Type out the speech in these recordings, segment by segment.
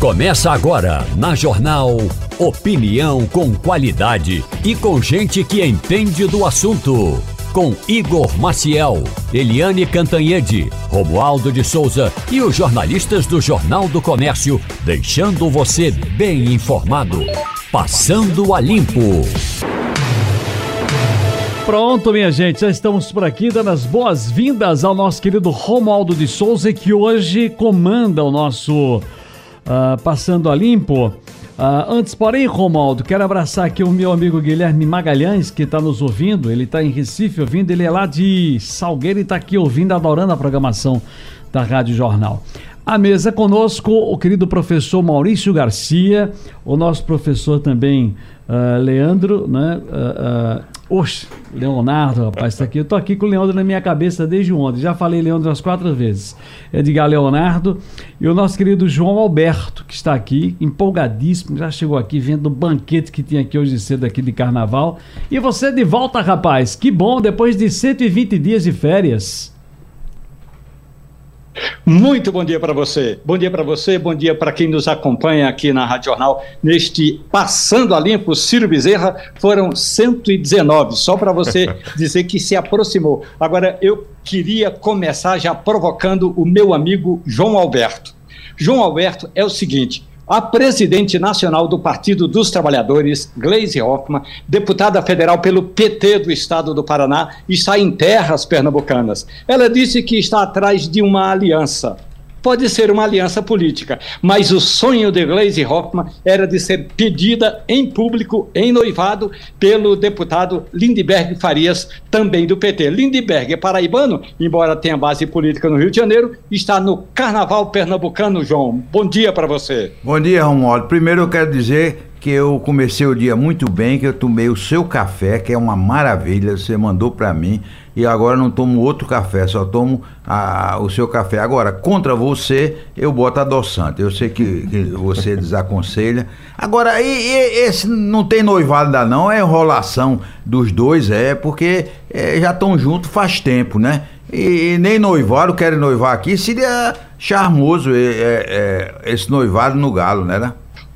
Começa agora na Jornal Opinião com qualidade e com gente que entende do assunto. Com Igor Maciel, Eliane Cantanhede, Romualdo de Souza e os jornalistas do Jornal do Comércio, deixando você bem informado. Passando a Limpo. Pronto, minha gente, já estamos por aqui dando as boas-vindas ao nosso querido Romualdo de Souza, que hoje comanda o nosso uh, Passando a Limpo. Uh, antes, porém, Romualdo, quero abraçar aqui o meu amigo Guilherme Magalhães, que está nos ouvindo. Ele está em Recife ouvindo, ele é lá de Salgueiro e está aqui ouvindo, adorando a programação da Rádio Jornal. A mesa conosco, o querido professor Maurício Garcia, o nosso professor também, uh, Leandro, né? Uh, Oxe, Leonardo, rapaz, está aqui. Eu tô aqui com o Leandro na minha cabeça desde ontem. Já falei Leandro umas quatro vezes. Edgar Leonardo e o nosso querido João Alberto, que está aqui, empolgadíssimo. Já chegou aqui vendo o banquete que tinha aqui hoje cedo aqui de carnaval. E você de volta, rapaz. Que bom, depois de 120 dias de férias. Muito bom dia para você. Bom dia para você, bom dia para quem nos acompanha aqui na Rádio Jornal. Neste Passando a Limpo, Ciro Bezerra, foram 119, só para você dizer que se aproximou. Agora, eu queria começar já provocando o meu amigo João Alberto. João Alberto é o seguinte: a presidente nacional do Partido dos Trabalhadores, Gleisi Hoffmann, deputada federal pelo PT do estado do Paraná, está em terras pernambucanas. Ela disse que está atrás de uma aliança pode ser uma aliança política, mas o sonho de Gleisi Hoffmann era de ser pedida em público, em noivado, pelo deputado Lindbergh Farias, também do PT. Lindbergh é paraibano, embora tenha base política no Rio de Janeiro, está no Carnaval Pernambucano, João. Bom dia para você. Bom dia, Romualdo. Primeiro eu quero dizer que eu comecei o dia muito bem, que eu tomei o seu café, que é uma maravilha, você mandou para mim, e agora não tomo outro café, só tomo a, o seu café. Agora, contra você, eu boto adoçante. Eu sei que, que você desaconselha. Agora, e, e, esse não tem noivado ainda não, é enrolação dos dois, é, porque é, já estão juntos faz tempo, né? E, e, nem noivado, querem noivar aqui, seria charmoso é, é, é esse noivado no galo, né? né?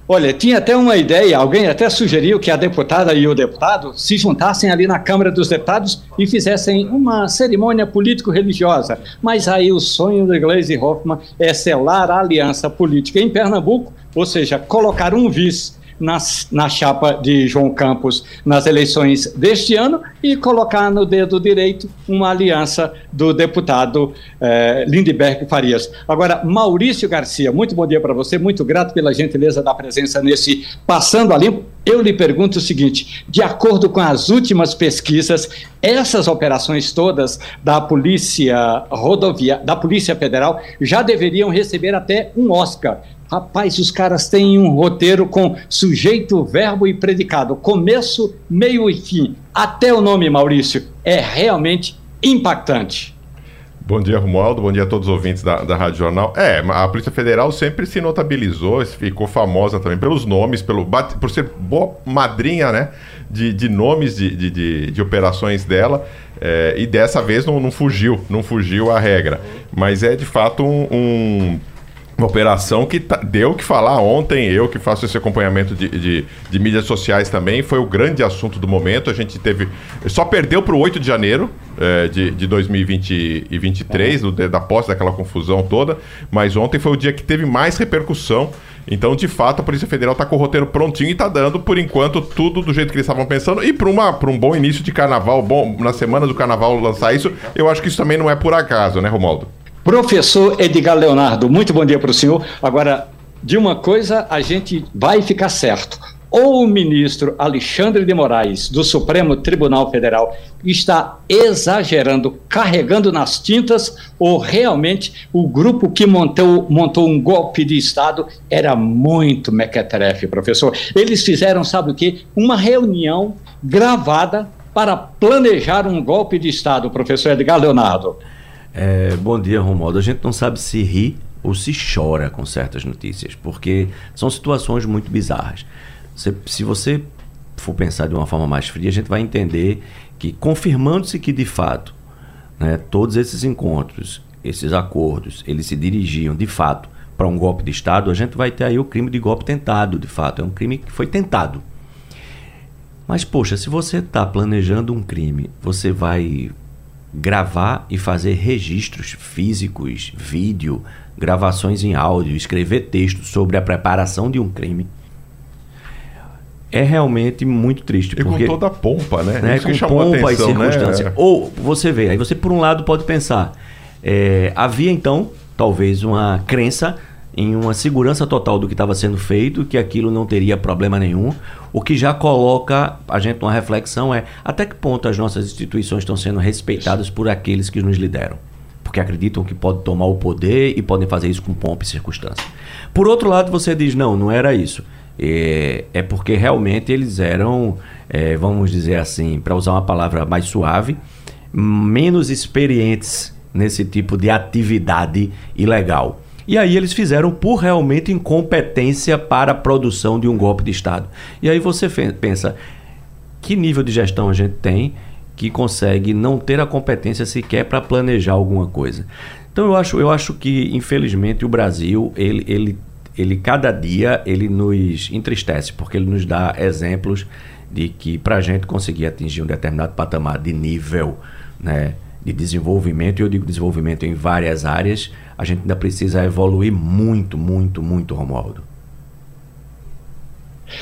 Olha, tinha até uma ideia, alguém até sugeriu que a deputada e o deputado se juntassem ali na Câmara dos Deputados e fizessem uma cerimônia político-religiosa. Mas aí o sonho da Gleisi Hoffmann é selar a aliança política em Pernambuco, ou seja, colocar um vice nas, na chapa de João Campos nas eleições deste ano e colocar no dedo direito uma aliança do deputado eh, Lindbergh Farias. Agora, Maurício Garcia, muito bom dia para você, muito grato pela gentileza da presença nesse Passando a Limpo. Eu lhe pergunto o seguinte: de acordo com as últimas pesquisas, essas operações todas da Polícia Rodoviária, da Polícia Federal, já deveriam receber até um Oscar. Rapaz, os caras têm um roteiro com sujeito, verbo e predicado, começo, meio e fim. Até o nome, Maurício, é realmente impactante. Bom dia, Romualdo. Bom dia a todos os ouvintes da, da Rádio Jornal. É, a Polícia Federal sempre se notabilizou, ficou famosa também pelos nomes, pelo, por ser boa madrinha, né? De, de nomes de, de, de, operações dela. É, e dessa vez não, não fugiu, não fugiu a regra. Mas é de fato um, um uma operação que tá, deu o que falar ontem, eu que faço esse acompanhamento de, de, de, mídias sociais também, foi o grande assunto do momento. A gente teve. Só perdeu para o 8 de janeiro é, de, de 2023, do, da posse daquela confusão toda, mas ontem foi o dia que teve mais repercussão. Então, de fato, a Polícia Federal está com o roteiro prontinho e está dando, por enquanto, tudo do jeito que eles estavam pensando. E para um bom início de carnaval, bom, na semana do carnaval lançar isso, eu acho que isso também não é por acaso, né, Romaldo? Professor Edgar Leonardo, muito bom dia para o senhor. Agora, de uma coisa a gente vai ficar certo. Ou o ministro Alexandre de Moraes, do Supremo Tribunal Federal, está exagerando, carregando nas tintas, ou realmente o grupo que montou, montou um golpe de Estado era muito mequetrefe, professor. Eles fizeram, sabe o quê? Uma reunião gravada para planejar um golpe de Estado, professor Edgar Leonardo. É, bom dia, Romualdo. A gente não sabe se ri ou se chora com certas notícias, porque são situações muito bizarras. Se, se você for pensar de uma forma mais fria, a gente vai entender que, confirmando-se que de fato né, todos esses encontros, esses acordos, eles se dirigiam de fato para um golpe de Estado, a gente vai ter aí o crime de golpe tentado, de fato. É um crime que foi tentado. Mas, poxa, se você está planejando um crime, você vai gravar e fazer registros físicos, vídeo, gravações em áudio, escrever texto sobre a preparação de um crime. É realmente muito triste. E porque, com toda a pompa, né? né Isso com pompa atenção, e circunstância. Né? Ou você vê, aí você por um lado pode pensar, é, havia então talvez uma crença em uma segurança total do que estava sendo feito, que aquilo não teria problema nenhum. O que já coloca a gente numa reflexão é até que ponto as nossas instituições estão sendo respeitadas por aqueles que nos lideram. Porque acreditam que podem tomar o poder e podem fazer isso com pompa e circunstância. Por outro lado, você diz: não, não era isso. É, é porque realmente eles eram, é, vamos dizer assim, para usar uma palavra mais suave, menos experientes nesse tipo de atividade ilegal. E aí eles fizeram por realmente incompetência para a produção de um golpe de Estado. E aí você pensa, que nível de gestão a gente tem que consegue não ter a competência sequer para planejar alguma coisa? Então eu acho, eu acho que, infelizmente, o Brasil, ele, ele, ele cada dia, ele nos entristece, porque ele nos dá exemplos de que para a gente conseguir atingir um determinado patamar de nível, né, de desenvolvimento, e eu digo desenvolvimento em várias áreas, a gente ainda precisa evoluir muito, muito, muito, Romualdo.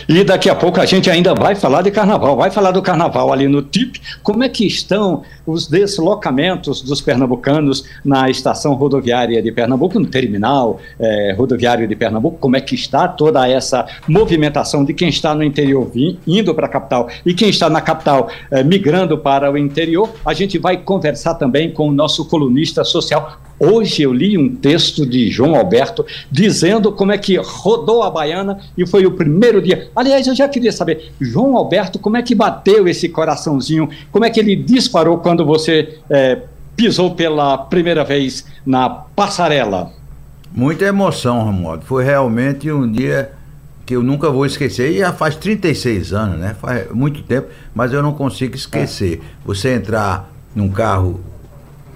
E daqui a pouco a gente ainda vai falar de carnaval, vai falar do carnaval ali no TIP. Como é que estão os deslocamentos dos pernambucanos na estação rodoviária de Pernambuco, no terminal eh, rodoviário de Pernambuco? Como é que está toda essa movimentação de quem está no interior indo para a capital e quem está na capital eh, migrando para o interior? A gente vai conversar também com o nosso colunista social, Hoje eu li um texto de João Alberto dizendo como é que rodou a baiana e foi o primeiro dia. Aliás, eu já queria saber, João Alberto, como é que bateu esse coraçãozinho? Como é que ele disparou quando você é, pisou pela primeira vez na passarela? Muita emoção, Romualdo. Foi realmente um dia que eu nunca vou esquecer. E já faz 36 anos, né? Faz muito tempo, mas eu não consigo esquecer. Você entrar num carro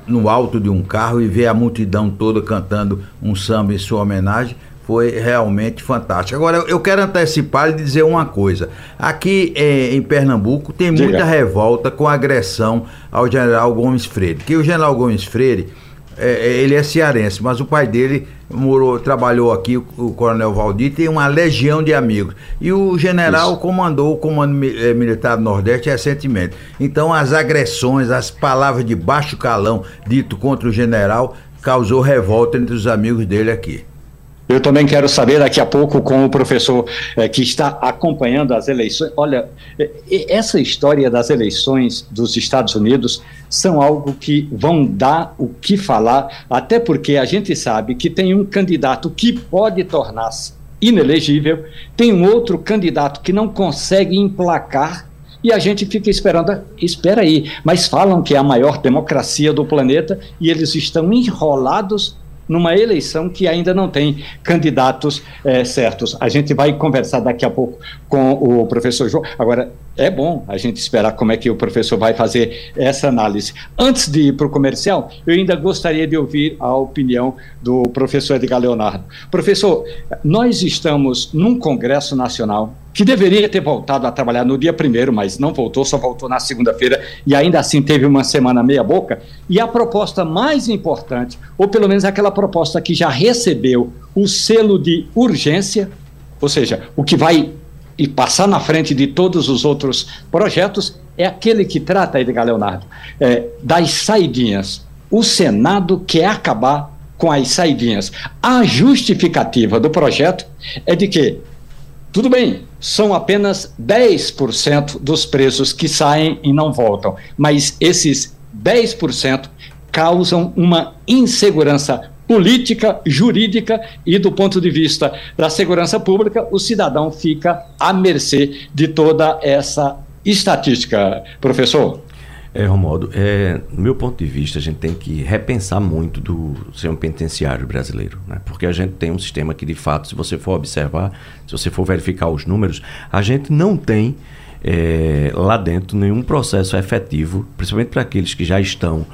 no alto de um carro e ver a multidão toda cantando um samba em sua homenagem foi realmente fantástico. Agora, eu quero antecipar e dizer uma coisa. Aqui eh, em Pernambuco tem muita Diga. revolta com agressão ao general Gomes Freire. Que o general Gomes Freire é, é, ele é cearense, mas o pai dele morou, trabalhou aqui, o, o coronel Valdir, tem uma legião de amigos. E o general Isso. comandou o Comando eh, Militar do Nordeste recentemente. Então as agressões, as palavras de baixo calão dito contra o general causou revolta entre os amigos dele aqui. Eu também quero saber daqui a pouco com o professor eh, que está acompanhando as eleições. Olha, eh, essa história das eleições dos Estados Unidos são algo que vão dar o que falar, até porque a gente sabe que tem um candidato que pode tornar-se inelegível, tem um outro candidato que não consegue emplacar e a gente fica esperando, espera aí, mas falam que é a maior democracia do planeta e eles estão enrolados numa eleição que ainda não tem candidatos é, certos. A gente vai conversar daqui a pouco com o professor João. Agora, é bom a gente esperar como é que o professor vai fazer essa análise. Antes de ir para o comercial, eu ainda gostaria de ouvir a opinião do professor Edgar Leonardo. Professor, nós estamos num Congresso Nacional que deveria ter voltado a trabalhar no dia primeiro, mas não voltou, só voltou na segunda-feira e ainda assim teve uma semana meia-boca. E a proposta mais importante, ou pelo menos aquela proposta que já recebeu o selo de urgência, ou seja, o que vai e passar na frente de todos os outros projetos, é aquele que trata, Edgar Leonardo, é, das saidinhas. O Senado quer acabar com as saidinhas. A justificativa do projeto é de que, tudo bem, são apenas 10% dos presos que saem e não voltam, mas esses 10% causam uma insegurança política, jurídica e do ponto de vista da segurança pública, o cidadão fica à mercê de toda essa estatística, professor. É, Romualdo, é, do meu ponto de vista, a gente tem que repensar muito do sistema penitenciário brasileiro, né? porque a gente tem um sistema que, de fato, se você for observar, se você for verificar os números, a gente não tem é, lá dentro nenhum processo efetivo, principalmente para aqueles que já estão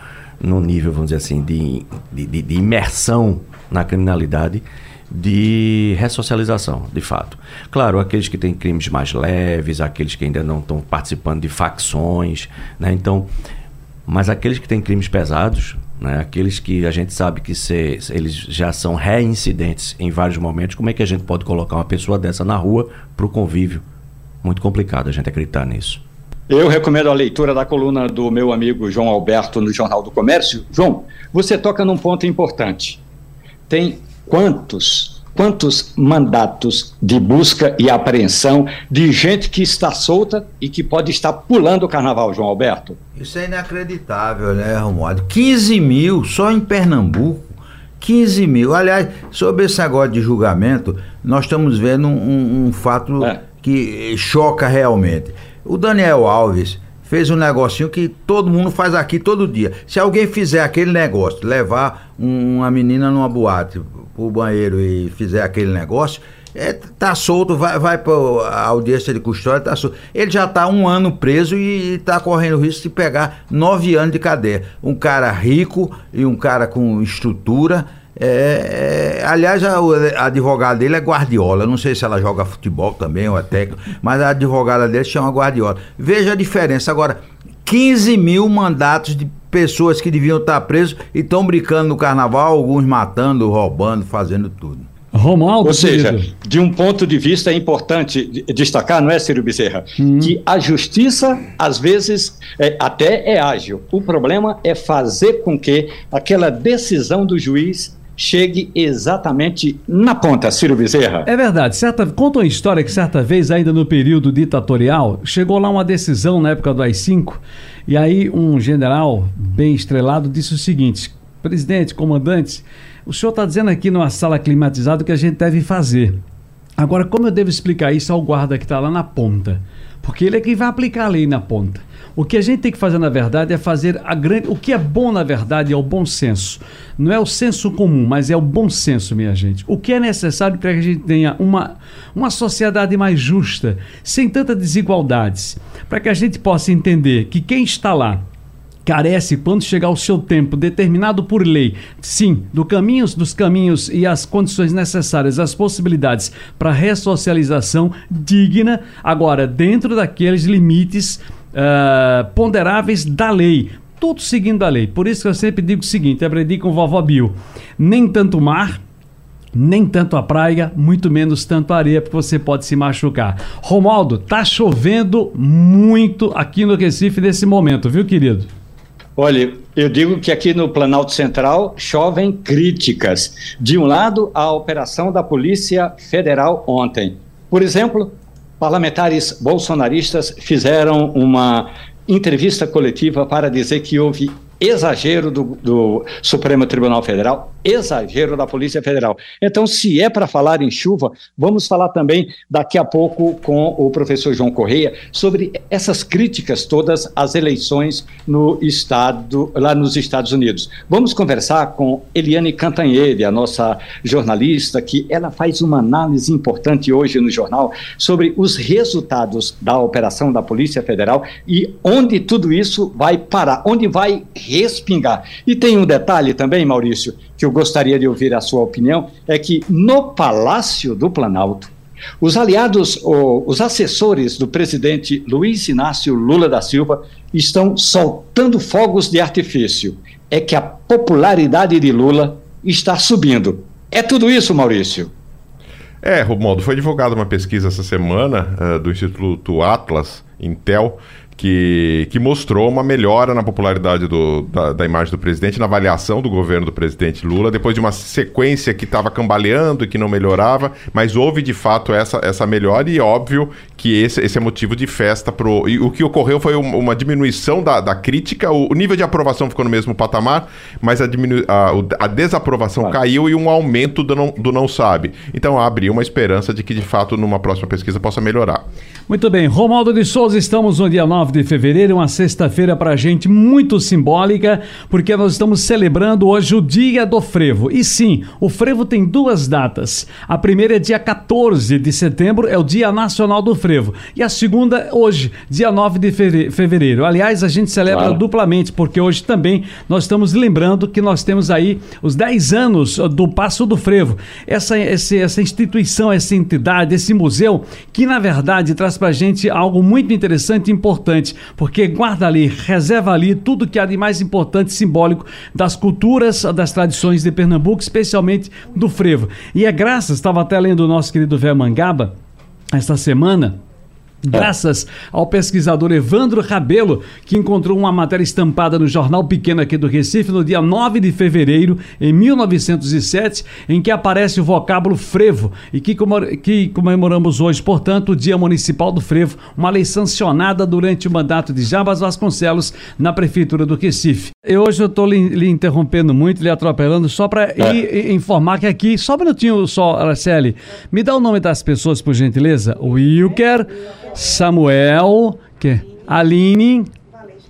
no nível, vamos dizer assim, de, de, de imersão na criminalidade, de ressocialização, de fato. Claro, aqueles que têm crimes mais leves, aqueles que ainda não estão participando de facções, né? Então, mas aqueles que têm crimes pesados, né? aqueles que a gente sabe que se, eles já são reincidentes em vários momentos, como é que a gente pode colocar uma pessoa dessa na rua para o convívio? Muito complicado a gente acreditar nisso. Eu recomendo a leitura da coluna do meu amigo João Alberto no Jornal do Comércio. João, você toca num ponto importante. Tem quantos, quantos mandatos de busca e apreensão de gente que está solta e que pode estar pulando o carnaval, João Alberto? Isso é inacreditável, né, Romualdo? 15 mil só em Pernambuco. 15 mil. Aliás, sobre esse negócio de julgamento, nós estamos vendo um, um, fato é. que choca realmente. O Daniel Alves fez um negocinho que todo mundo faz aqui todo dia. Se alguém fizer aquele negócio, levar uma menina numa boate pro banheiro e fizer aquele negócio, é, tá solto, vai, vai para a audiência de custódia, tá solto. Ele já tá um ano preso e está correndo o risco de pegar nove anos de cadeia. Um cara rico e um cara com estrutura é, é, aliás, a, a, advogada dele é Guardiola. Não sei se ela joga futebol também ou é técnico, mas a advogada dele chama Guardiola. Veja a diferença. Agora, 15 mil mandatos de pessoas que deviam estar presos e estão brincando no carnaval, alguns matando, roubando, fazendo tudo. Romualdo, Ou seja, querido. de um ponto de vista é importante destacar, não é, Ciro Bezerra, hum. que a justiça, às vezes, é, até é ágil. O problema é fazer com que aquela decisão do juiz chegue exatamente na ponta, Ciro Bezerra. É verdade. Certa, conta uma história que certa vez, ainda no período ditatorial, chegou lá uma decisão na época do AI-5, e aí um general bem estrelado disse o seguinte, presidente, comandantes, o senhor está dizendo aqui numa sala climatizada o que a gente deve fazer. Agora, como eu devo explicar isso ao guarda que está lá na ponta? Porque ele é quem vai aplicar a lei na ponta. O que a gente tem que fazer, na verdade, é fazer a grande. O que é bom, na verdade, é o bom senso. Não é o senso comum, mas é o bom senso, minha gente. O que é necessário para que a gente tenha uma, uma sociedade mais justa, sem tantas desigualdades. Para que a gente possa entender que quem está lá carece quando chegar o seu tempo determinado por lei, sim, do caminhos, dos caminhos e as condições necessárias, as possibilidades para ressocialização digna, agora dentro daqueles limites uh, ponderáveis da lei. Tudo seguindo a lei. Por isso que eu sempre digo o seguinte: aprendi com vovó Bill. Nem tanto mar, nem tanto a praia, muito menos tanto a areia, porque você pode se machucar. Romaldo, tá chovendo muito aqui no Recife nesse momento, viu, querido? Olha, eu digo que aqui no Planalto Central chovem críticas. De um lado, a operação da Polícia Federal ontem. Por exemplo, parlamentares bolsonaristas fizeram uma entrevista coletiva para dizer que houve exagero do, do, Supremo Tribunal Federal, exagero da Polícia Federal. Então, se é para falar em chuva, vamos falar também daqui a pouco com o professor João Correia sobre essas críticas todas às eleições no estado, lá nos Estados Unidos. Vamos conversar com Eliane Cantanhede, a nossa jornalista, que ela faz uma análise importante hoje no jornal sobre os resultados da operação da Polícia Federal e onde tudo isso vai parar, onde vai respingar. E tem um detalhe também, Maurício, que eu gostaria de ouvir a sua opinião, é que no Palácio do Planalto, os aliados, os assessores do presidente Luiz Inácio Lula da Silva estão soltando fogos de artifício. É que a popularidade de Lula está subindo. É tudo isso, Maurício? É, Romualdo, foi divulgada uma pesquisa essa semana uh, do Instituto Atlas, Intel, que, que mostrou uma melhora na popularidade do, da, da, imagem do presidente, na avaliação do governo do presidente Lula, depois de uma sequência que estava cambaleando e que não melhorava, mas houve de fato essa, essa melhora e óbvio que esse, esse é motivo de festa pro. E o que ocorreu foi uma, uma diminuição da, da crítica, o, o, nível de aprovação ficou no mesmo patamar, mas a, diminu, a, a desaprovação claro. caiu e um aumento do não, do não sabe. Então abriu uma esperança de que de fato numa próxima pesquisa possa melhorar. Muito bem, Romaldo de Souza, estamos no dia 9 de fevereiro, uma sexta-feira para a gente muito simbólica, porque nós estamos celebrando hoje o Dia do Frevo. E sim, o frevo tem duas datas. A primeira é dia 14 de setembro, é o Dia Nacional do Frevo frevo. E a segunda, hoje, dia 9 de fevereiro. Aliás, a gente celebra claro. duplamente, porque hoje também nós estamos lembrando que nós temos aí os 10 anos do Passo do Frevo. Essa, essa, essa instituição, essa entidade, esse museu, que na verdade traz pra gente algo muito interessante e importante, porque guarda ali, reserva ali tudo que há de mais importante e simbólico das culturas, das tradições de Pernambuco, especialmente do frevo. E é graças, estava até lendo o nosso querido Vé Mangaba esta semana Graças ao pesquisador Evandro Rabelo, que encontrou uma matéria estampada no Jornal Pequeno aqui do Recife no dia 9 de fevereiro, em 1907, em que aparece o vocábulo frevo e que, que comemoramos hoje, portanto, o Dia Municipal do Frevo, uma lei sancionada durante o mandato de Jabas Vasconcelos na Prefeitura do Recife. E hoje eu estou lhe, lhe, interrompendo muito, lhe atropelando, só para é. informar que aqui, só um minutinho só, Araceli, me dá o nome das pessoas, por gentileza. Wilker. Samuel, que Aline,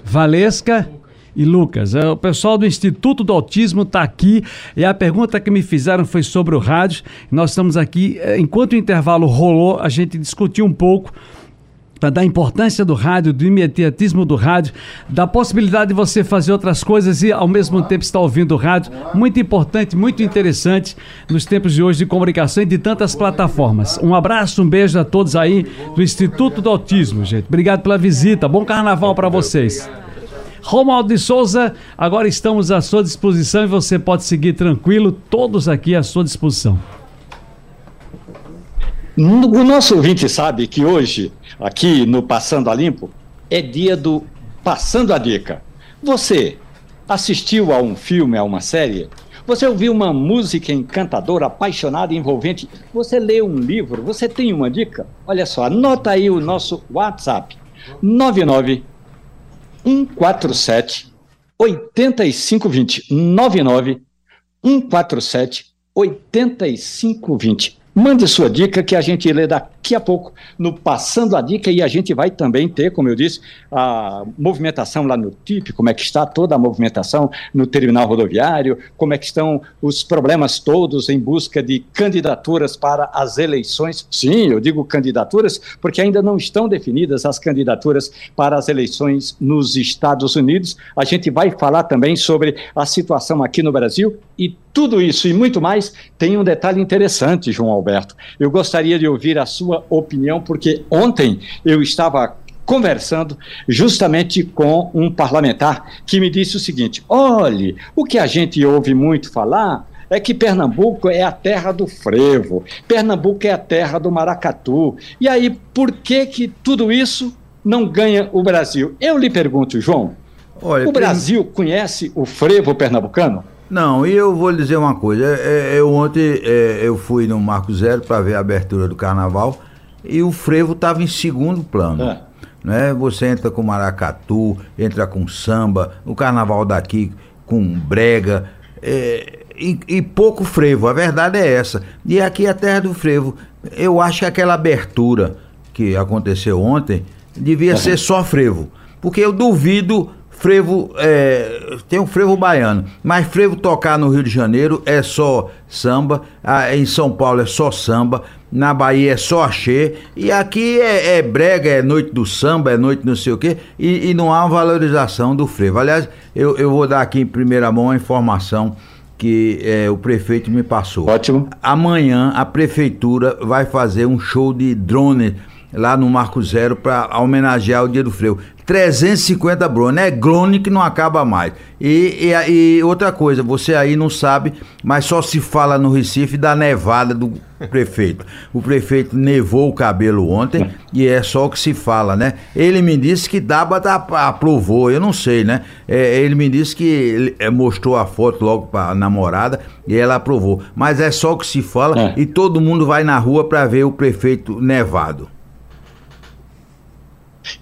Valesca e Lucas. É, o pessoal do Instituto do Autismo está aqui e a pergunta que me fizeram foi sobre o rádio. Nós estamos aqui, é, enquanto o intervalo rolou, a gente discutiu um pouco da importância do rádio, do imediatismo do rádio, da possibilidade de você fazer outras coisas e ao mesmo tempo estar ouvindo o rádio. Muito importante, muito interessante nos tempos de hoje de comunicação e de tantas plataformas. Um abraço, um beijo a todos aí do Instituto do Autismo, gente. Obrigado pela visita. Bom carnaval para vocês. Romualdo de Souza, agora estamos à sua disposição e você pode seguir tranquilo, todos aqui à sua disposição. O nosso ouvinte sabe que hoje aqui no Passando a Limpo, é dia do Passando a Dica. Você assistiu a um filme, a uma série? Você ouviu uma música encantadora, apaixonada, envolvente? Você leu um livro? Você tem uma dica? Olha só, anota aí o nosso WhatsApp: 99 147 8520. 99 147 8520. Mande sua dica que a gente lê daqui a pouco no Passando a Dica e a gente vai também ter, como eu disse, a movimentação lá no TIP, como é que está toda a movimentação no terminal rodoviário, como é que estão os problemas todos em busca de candidaturas para as eleições. Sim, eu digo candidaturas porque ainda não estão definidas as candidaturas para as eleições nos Estados Unidos. A gente vai falar também sobre a situação aqui no Brasil e tudo isso e muito mais tem um detalhe interessante, João Alberto. Eu gostaria de ouvir a sua opinião, porque ontem eu estava conversando justamente com um parlamentar que me disse o seguinte: olhe, o que a gente ouve muito falar é que Pernambuco é a terra do frevo, Pernambuco é a terra do maracatu. E aí, por que que tudo isso não ganha o Brasil? Eu lhe pergunto, João, Olha, o Brasil conhece o frevo pernambucano? Não, e eu vou lhe dizer uma coisa. É, é, eu ontem é, eu fui no Marco Zero para ver a abertura do carnaval e o frevo estava em segundo plano. É. Né? Você entra com maracatu, entra com samba, o carnaval daqui com brega. É, e, e, pouco frevo, a verdade é essa. E aqui é a terra do frevo. Eu acho que aquela abertura que aconteceu ontem devia ser só frevo. Porque eu duvido frevo, é, tem um frevo baiano, mas frevo tocar no Rio de Janeiro é só samba, em São Paulo é só samba, na Bahia é só axé, e aqui é, é brega, é noite do samba, é noite não sei o quê, e, e não há uma valorização do frevo. Aliás, eu, eu vou dar aqui em primeira mão a informação que é, o prefeito me passou. Ótimo. Amanhã a prefeitura vai fazer um show de drone lá no Marco Zero para homenagear o Dia do Freio. 350 drones, é clone que não acaba mais. E, e, e, outra coisa, você aí não sabe, mas só se fala no Recife da nevada do prefeito. O prefeito nevou o cabelo ontem e é só o que se fala, né? Ele me disse que Daba aprovou, eu não sei, né? É, ele me disse que é, mostrou a foto logo para a namorada e ela aprovou. Mas é só o que se fala é. e todo mundo vai na rua para ver o prefeito nevado.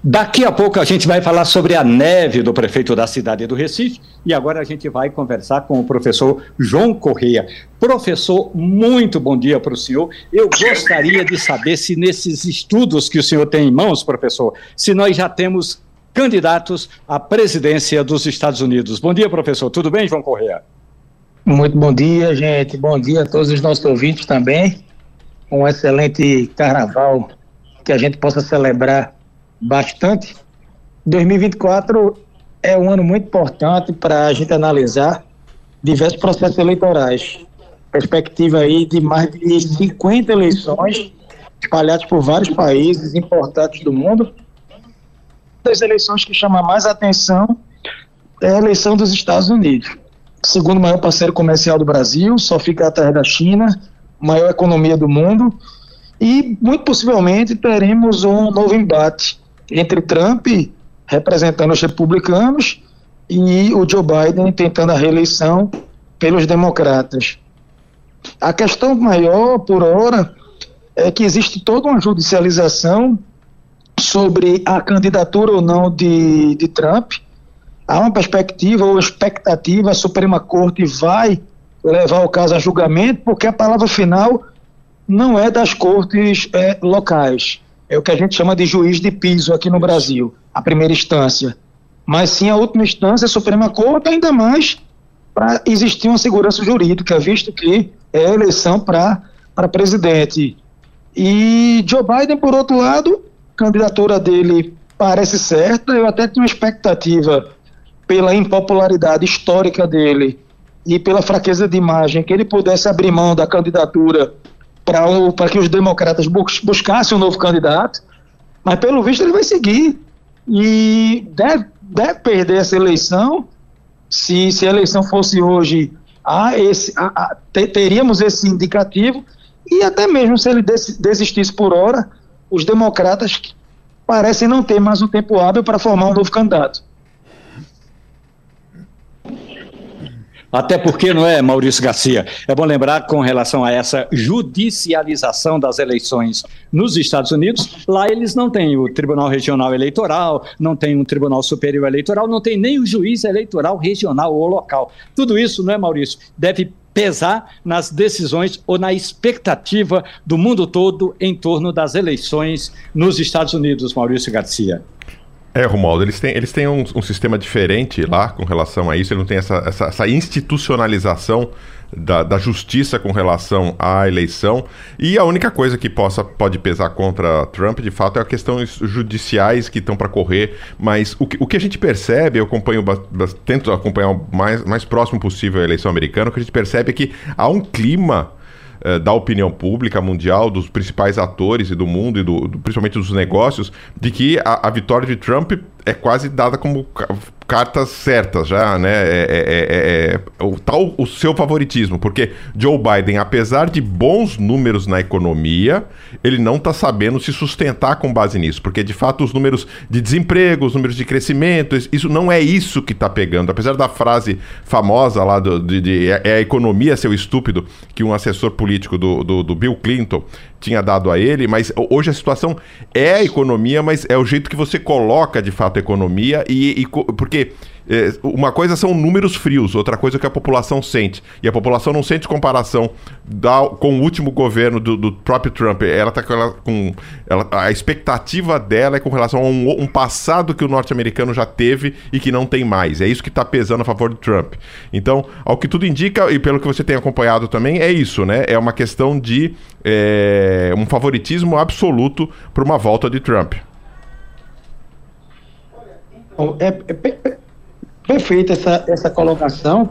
Daqui a pouco a gente vai falar sobre a neve do prefeito da cidade do Recife e agora a gente vai conversar com o professor João Correia. Professor, muito bom dia para o senhor. Eu gostaria de saber se nesses estudos que o senhor tem em mãos, professor, se nós já temos candidatos à presidência dos Estados Unidos. Bom dia, professor. Tudo bem, João Correia? Muito bom dia, gente. Bom dia a todos os nossos ouvintes também. Um excelente carnaval que a gente possa celebrar bastante. 2024 é um ano muito importante para a gente analisar diversos processos eleitorais. Perspectiva aí de mais de 50 eleições espalhadas por vários países importantes do mundo. Das eleições que chama mais atenção é a eleição dos Estados Unidos. Segundo maior parceiro comercial do Brasil, só fica atrás da China, maior economia do mundo, e muito possivelmente teremos um novo embate entre Trump, representando os republicanos, e o Joe Biden tentando a reeleição pelos democratas. A questão maior, por hora, é que existe toda uma judicialização sobre a candidatura ou não de, de Trump. Há uma perspectiva ou expectativa, a Suprema Corte vai levar o caso a julgamento, porque a palavra final não é das cortes é, locais. É o que a gente chama de juiz de piso aqui no Brasil, a primeira instância. Mas sim a última instância, a Suprema Corte, ainda mais para existir uma segurança jurídica, visto que é a eleição para presidente. E Joe Biden, por outro lado, a candidatura dele parece certa, eu até tenho uma expectativa pela impopularidade histórica dele e pela fraqueza de imagem, que ele pudesse abrir mão da candidatura para que os democratas bus, buscassem um novo candidato, mas pelo visto ele vai seguir e deve, deve perder essa eleição. Se, se a eleição fosse hoje, há esse, há, há, teríamos esse indicativo, e até mesmo se ele desistisse por hora, os democratas parecem não ter mais um tempo hábil para formar um novo candidato. Até porque, não é, Maurício Garcia? É bom lembrar com relação a essa judicialização das eleições nos Estados Unidos, lá eles não têm o Tribunal Regional Eleitoral, não tem um Tribunal Superior Eleitoral, não tem nem o juiz eleitoral regional ou local. Tudo isso, não é, Maurício? Deve pesar nas decisões ou na expectativa do mundo todo em torno das eleições nos Estados Unidos, Maurício Garcia. É, Romualdo, eles têm, eles têm um, um, sistema diferente lá com relação a isso, ele não tem essa, essa, essa institucionalização da, da, justiça com relação à eleição. E a única coisa que possa, pode pesar contra Trump, de fato, é a questões judiciais que estão para correr. Mas o que, o que a gente percebe, eu acompanho, tento acompanhar o mais, mais próximo possível a eleição americana, o que a gente percebe é que há um clima eh, da opinião pública mundial, dos principais atores e do mundo, e do, do principalmente dos negócios, de que a, a vitória de Trump é quase dada como cartas certas já, né? É, é, é, é o tal o seu favoritismo, porque Joe Biden, apesar de bons números na economia, ele não está sabendo se sustentar com base nisso, porque de fato os números de desemprego, os números de crescimento, isso não é isso que está pegando. Apesar da frase famosa lá do, de, de é, é a economia seu estúpido, que um assessor político do, do, do Bill Clinton tinha dado a ele, mas hoje a situação é a economia, mas é o jeito que você coloca de fato a economia e, e porque é, uma coisa são números frios, outra coisa é que a população sente. E a população não sente comparação da, com o último governo do, do próprio Trump. Ela tá com. Ela, com ela, a expectativa dela é com relação a um, um passado que o norte-americano já teve e que não tem mais. É isso que está pesando a favor do Trump. Então, ao que tudo indica, e pelo que você tem acompanhado também, é isso, né? É uma questão de é, um favoritismo absoluto para uma volta de Trump. É, é, Perfeita essa, essa colocação.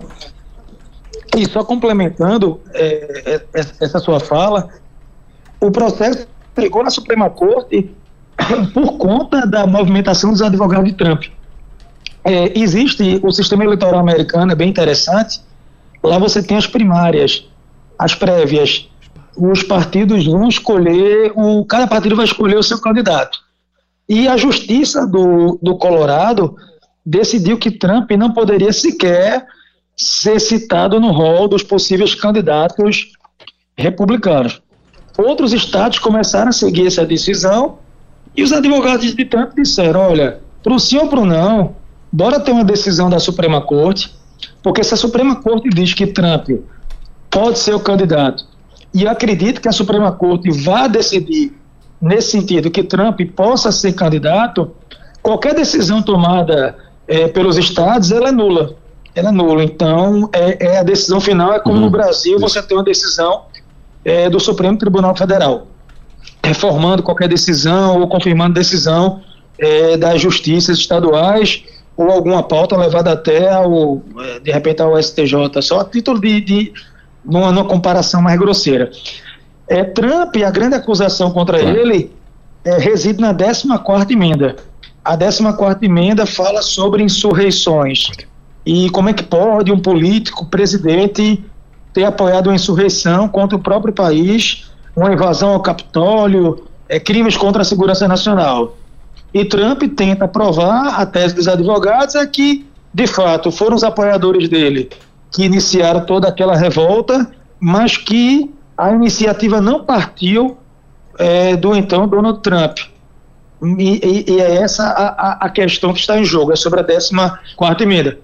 E só complementando é, é, essa sua fala, o processo chegou na Suprema Corte por conta da movimentação dos advogados de Trump. É, existe o sistema eleitoral americano, é bem interessante. Lá você tem as primárias, as prévias. Os partidos vão escolher, o, cada partido vai escolher o seu candidato. E a justiça do, do Colorado decidiu que Trump não poderia sequer ser citado no rol dos possíveis candidatos republicanos. Outros estados começaram a seguir essa decisão e os advogados de Trump disseram: olha, para o sim ou para o não, bora ter uma decisão da Suprema Corte, porque se a Suprema Corte diz que Trump pode ser o candidato, e acredito que a Suprema Corte vá decidir nesse sentido que Trump possa ser candidato, qualquer decisão tomada é, pelos estados, ela é nula. Ela é nula. Então, é, é a decisão final é como uhum. no Brasil você tem uma decisão é, do Supremo Tribunal Federal. reformando qualquer decisão ou confirmando decisão é, das justiças estaduais ou alguma pauta levada até ao, é, de repente ao STJ, só a título de, de numa, numa comparação mais grosseira. É, Trump, a grande acusação contra ele é, reside na 14ª emenda. A 14ª emenda fala sobre insurreições e como é que pode um político, presidente, ter apoiado uma insurreição contra o próprio país, uma invasão ao Capitólio, é, crimes contra a segurança nacional. E Trump tenta provar, a tese dos advogados é que, de fato, foram os apoiadores dele que iniciaram toda aquela revolta, mas que a iniciativa não partiu é, do então Donald Trump. E, e, e é essa a, a, questão que está em jogo, é sobre a 14 emenda.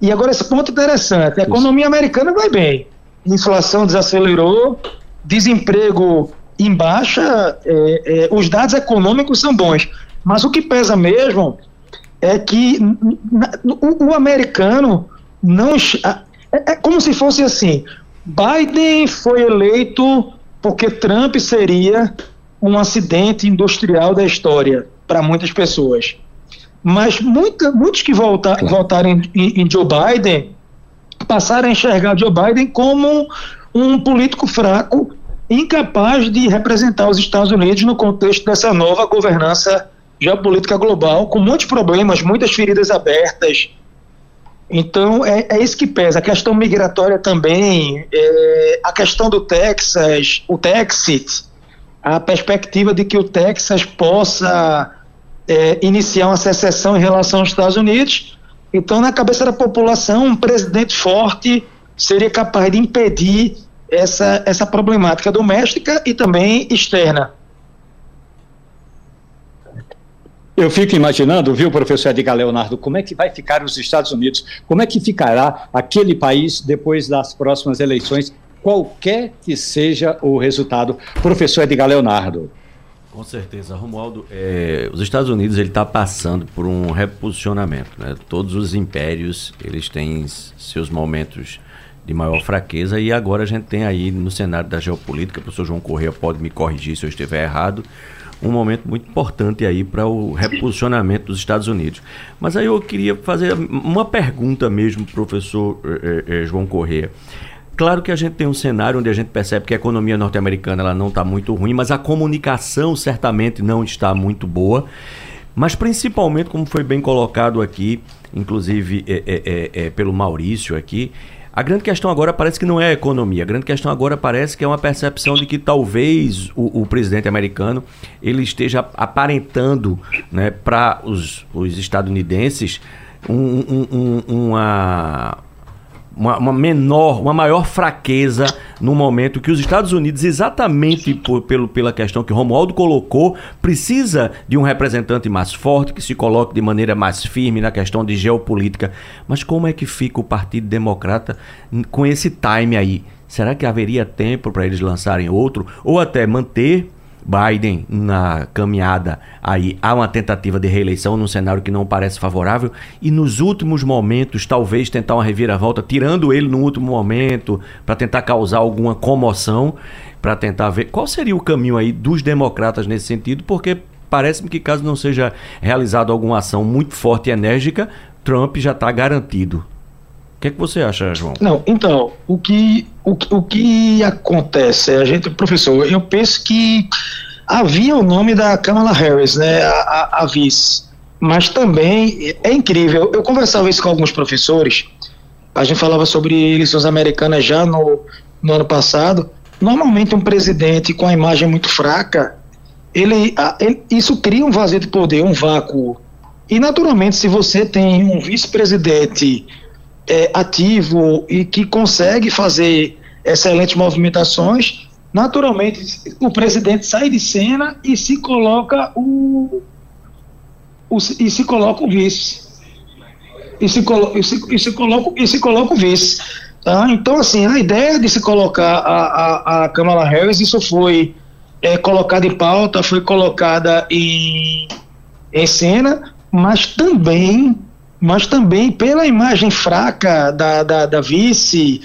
E agora esse ponto interessante, a economia americana vai bem, inflação desacelerou, desemprego em baixa, é, é, os dados econômicos são bons, mas o que pesa mesmo é que o, o americano não. É, é como se fosse assim: Biden foi eleito porque Trump seria um acidente industrial da história para muitas pessoas. Mas muita, muitos que volta, claro. votaram em, em, Joe Biden passaram a enxergar Joe Biden como um político fraco, incapaz de representar os Estados Unidos no contexto dessa nova governança geopolítica global, com muitos problemas, muitas feridas abertas, então, é, é isso que pesa. A questão migratória também, é, a questão do Texas, o Texit, a perspectiva de que o Texas possa é, iniciar uma secessão em relação aos Estados Unidos. Então, na cabeça da população, um presidente forte seria capaz de impedir essa, essa problemática doméstica e também externa. Eu fico imaginando, viu, professor Edgar Leonardo, como é que vai ficar os Estados Unidos, como é que ficará aquele país depois das próximas eleições, qualquer que seja o resultado. Professor Edgar Leonardo. Com certeza, Romualdo. É, os Estados Unidos ele está passando por um reposicionamento. Né? Todos os impérios eles têm seus momentos de maior fraqueza e agora a gente tem aí no cenário da geopolítica, o professor João Corrêa pode me corrigir se eu estiver errado, um momento muito importante aí para o reposicionamento dos Estados Unidos. Mas aí eu queria fazer uma pergunta mesmo, professor eh, eh, João Corrêa. Claro que a gente tem um cenário onde a gente percebe que a economia norte-americana ela não está muito ruim, mas a comunicação certamente não está muito boa. Mas principalmente, como foi bem colocado aqui, inclusive é, é, é, pelo Maurício aqui, a grande questão agora parece que não é a economia. A grande questão agora parece que é uma percepção de que talvez o, o presidente americano ele esteja aparentando né, para os, os estadunidenses um, um, um, uma uma, uma, menor, uma maior fraqueza no momento que os Estados Unidos, exatamente por, pelo, pela questão que Romualdo colocou, precisa de um representante mais forte, que se coloque de maneira mais firme na questão de geopolítica. Mas como é que fica o Partido Democrata com esse time aí? Será que haveria tempo para eles lançarem outro? Ou até manter Biden na caminhada aí há uma tentativa de reeleição num cenário que não parece favorável. E nos últimos momentos talvez tentar uma reviravolta tirando ele no último momento para tentar causar alguma comoção para tentar ver qual seria o caminho aí dos democratas nesse sentido porque parece-me que caso não seja realizada alguma ação muito forte e enérgica Trump já está garantido que, é que você acha, João? Não, então, o que, o, o que acontece, a gente, professor, eu penso que havia o nome da Kamala Harris, né, a, a, a vice, mas também é incrível, eu conversava isso com alguns professores, a gente falava sobre eleições americanas já no, no ano passado, normalmente um presidente com a imagem muito fraca, ele, ele, isso cria um vazio de poder, um vácuo. E naturalmente, se você tem um vice-presidente é, ativo e que consegue fazer excelentes movimentações, naturalmente o presidente sai de cena e se coloca o, o e se coloca o vice e se, colo, e se, e se coloca e se coloca o vice tá? então assim a ideia de se colocar a, a, a Kamala Harris isso foi é, em pauta foi colocada em, em cena mas também mas também pela imagem fraca da, da, da vice,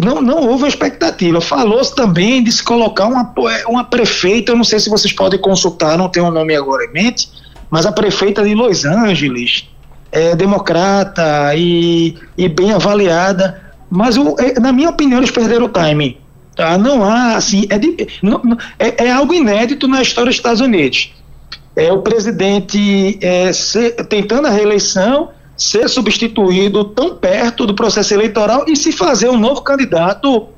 não, não houve expectativa. Falou-se também de se colocar uma, uma prefeita, eu não sei se vocês podem consultar, não tenho o um nome agora em mente, mas a prefeita de Los Angeles, é democrata e, e bem avaliada, mas o, é, na minha opinião eles perderam o timing. Tá? Não há, assim, é, de, não, é, é, algo inédito na história dos Estados Unidos. É o presidente é, ser, tentando a reeleição ser substituído tão perto do processo eleitoral e se fazer um novo candidato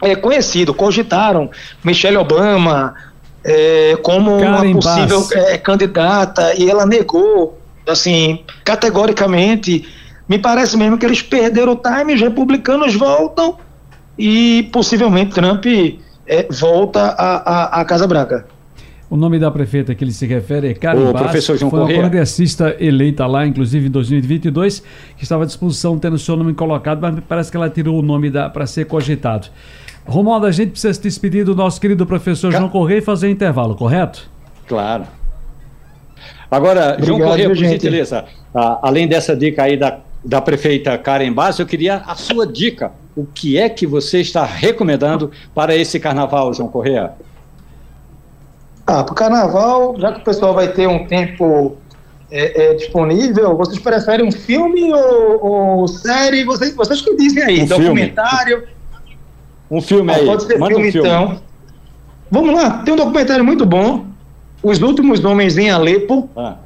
é, conhecido. Cogitaram Michelle Obama é, como Karen uma possível é, candidata e ela negou, assim, categoricamente. Me parece mesmo que eles perderam o time, os republicanos voltam e possivelmente Trump é, volta à Casa Branca. O nome da prefeita que ele se refere é Karen o Bass, professor João foi Correia. uma congressista eleita lá, inclusive em 2022, que estava à disposição tendo seu nome colocado, mas parece que ela tirou o nome para ser cogitado. Romualdo, a gente precisa se despedir do nosso querido professor Ca... João Correia e fazer um intervalo, correto? Claro. Agora, Obrigado, João Correia, por gentileza, além dessa dica aí da, da prefeita Karen Bass, eu queria a sua dica. O que é que você está recomendando para esse carnaval, João Correia? Ah, para o carnaval, já que o pessoal vai ter um tempo é, é, disponível, vocês preferem um filme ou, ou série? Vocês, vocês que dizem aí, um documentário. Filme. Um filme ah, aí. Pode ser Manda filme, um filme, então. Vamos lá, tem um documentário muito bom. Os Últimos Homens em Alepo. Ah.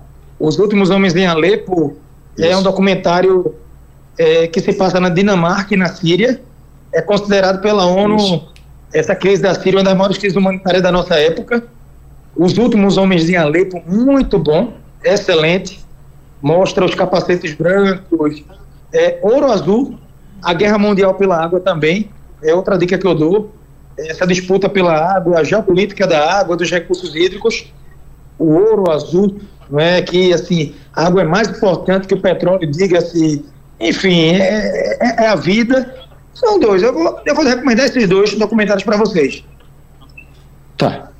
Os Últimos Homens em Alepo Isso. é um documentário é, que se passa na Dinamarca e na Síria. É considerado pela ONU Isso. essa crise da Síria uma das maiores crises humanitárias da nossa época. Os últimos homens em Alepo, muito bom, excelente. Mostra os capacetes brancos, é, ouro azul, a guerra mundial pela água também, é outra dica que eu dou. Essa disputa pela água, a geopolítica da água, dos recursos hídricos, o ouro azul, não é que assim, a água é mais importante que o petróleo, diga-se, enfim, é, é, é, a vida. São dois. Eu vou, eu vou recomendar esses dois documentários para vocês. Tá.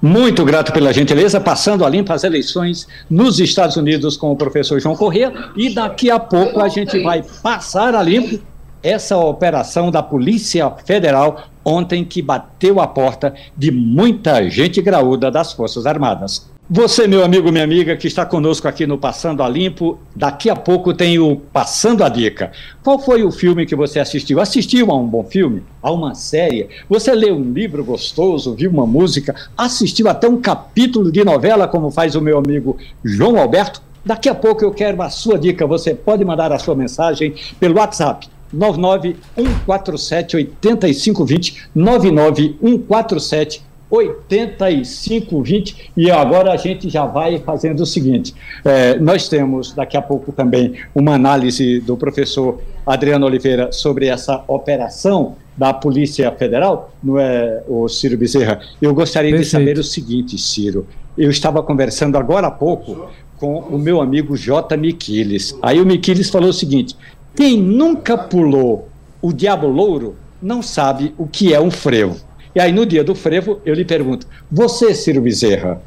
Muito grato pela gentileza, passando a limpo as eleições nos Estados Unidos com o professor João Corrêa. E daqui a pouco a gente vai passar a limpo essa operação da Polícia Federal ontem que bateu a porta de muita gente graúda das Forças Armadas. Você, meu amigo, minha amiga, que está conosco aqui no Passando a Limpo, daqui a pouco tem o Passando a Dica. Qual foi o filme que você assistiu? Assistiu a um bom filme? A uma série? Você leu um livro gostoso, viu uma música, assistiu até um capítulo de novela, como faz o meu amigo João Alberto? Daqui a pouco eu quero a sua dica. Você pode mandar a sua mensagem pelo WhatsApp 99147 8520 99147 8520 e agora a gente já vai fazendo o seguinte: é, nós temos daqui a pouco também uma análise do professor Adriano Oliveira sobre essa operação da Polícia Federal, não é, o Ciro Bezerra? Eu gostaria Perfeito. de saber o seguinte, Ciro. Eu estava conversando agora há pouco com o meu amigo J. Miquiles. Aí o Miquiles falou o seguinte: quem nunca pulou o Diabo Louro não sabe o que é um frevo. E aí, no dia do frevo, eu lhe pergunto: Você, Ciro Bezerra,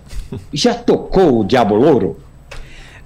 já tocou o Diabo Louro?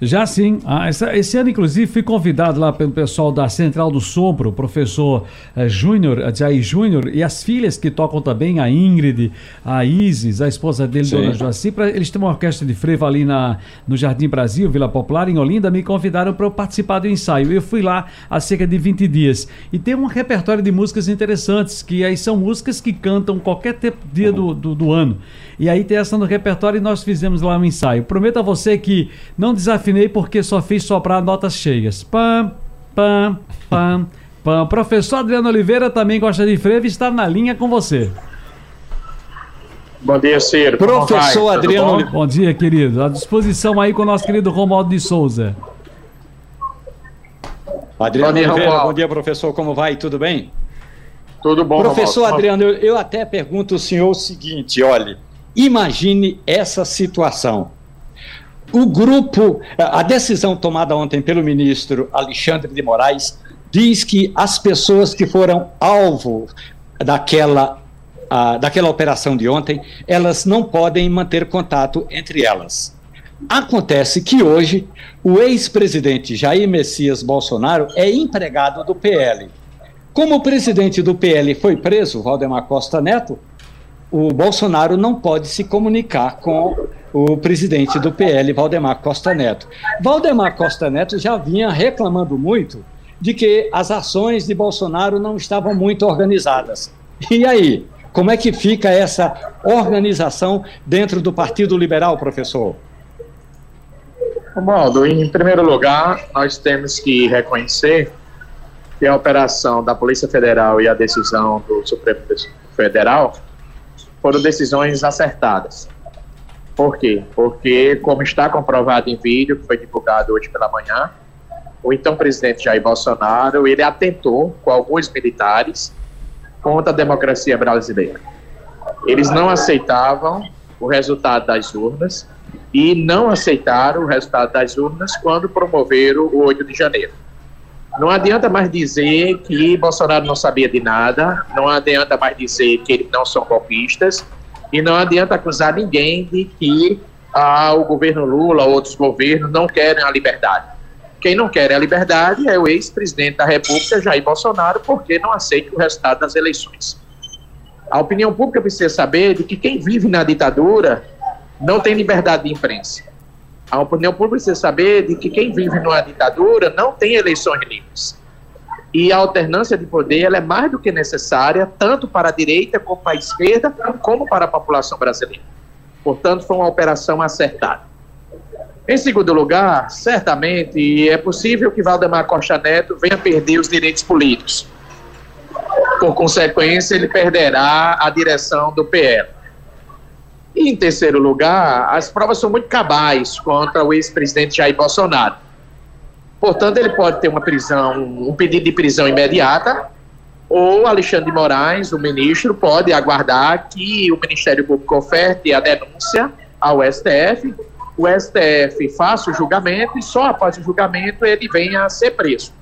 Já sim. Ah, essa, esse ano, inclusive, fui convidado lá pelo pessoal da Central do Sopro, o professor eh, Júnior, Jair Júnior, e as filhas que tocam também, a Ingrid, a Isis, a esposa dele, sim. Dona Joaci. Pra, eles têm uma orquestra de frevo ali na, no Jardim Brasil, Vila Popular, em Olinda, me convidaram para eu participar do ensaio. Eu fui lá há cerca de 20 dias. E tem um repertório de músicas interessantes, que aí são músicas que cantam qualquer tempo, dia do, do, do ano. E aí tem essa no repertório e nós fizemos lá um ensaio. Prometo a você que não porque só fiz soprar notas cheias. Pam, pam, pam, pam. Professor Adriano Oliveira também gosta de frevo e está na linha com você. Bom dia, Ciro. Professor Adriano Oliveira. Bom dia, querido. À disposição aí com o nosso querido Romualdo de Souza. Adriano bom dia, Oliveira, bom dia, professor. Como vai? Tudo bem? Tudo bom, Professor Romualdo. Adriano, eu, eu até pergunto ao senhor o seguinte: olhe, Imagine essa situação. O grupo, a decisão tomada ontem pelo ministro Alexandre de Moraes diz que as pessoas que foram alvo daquela, daquela operação de ontem, elas não podem manter contato entre elas. Acontece que hoje o ex-presidente Jair Messias Bolsonaro é empregado do PL. Como o presidente do PL foi preso, Valdemar Costa Neto, o Bolsonaro não pode se comunicar com o presidente do PL, Valdemar Costa Neto. Valdemar Costa Neto já vinha reclamando muito de que as ações de Bolsonaro não estavam muito organizadas. E aí, como é que fica essa organização dentro do Partido Liberal, professor? Romualdo, em primeiro lugar, nós temos que reconhecer que a operação da Polícia Federal e a decisão do Supremo Federal foram decisões acertadas. Por quê? Porque, como está comprovado em vídeo, que foi divulgado hoje pela manhã, o então presidente Jair Bolsonaro, ele atentou com alguns militares contra a democracia brasileira. Eles não aceitavam o resultado das urnas e não aceitaram o resultado das urnas quando promoveram o 8 de janeiro. Não adianta mais dizer que Bolsonaro não sabia de nada, não adianta mais dizer que eles não são golpistas, e não adianta acusar ninguém de que ah, o governo Lula, outros governos, não querem a liberdade. Quem não quer a liberdade é o ex-presidente da República, Jair Bolsonaro, porque não aceita o resultado das eleições. A opinião pública precisa saber de que quem vive na ditadura não tem liberdade de imprensa. A opinião pública precisa saber de que quem vive numa ditadura não tem eleições livres. E a alternância de poder ela é mais do que necessária, tanto para a direita como para a esquerda, como para a população brasileira. Portanto, foi uma operação acertada. Em segundo lugar, certamente é possível que Valdemar Costa Neto venha perder os direitos políticos. Por consequência, ele perderá a direção do PL. E, em terceiro lugar, as provas são muito cabais contra o ex-presidente Jair Bolsonaro. Portanto, ele pode ter uma prisão, um pedido de prisão imediata, ou Alexandre de Moraes, o ministro, pode aguardar que o Ministério Público oferte a denúncia ao STF, o STF faça o julgamento e só após o julgamento ele venha a ser preso.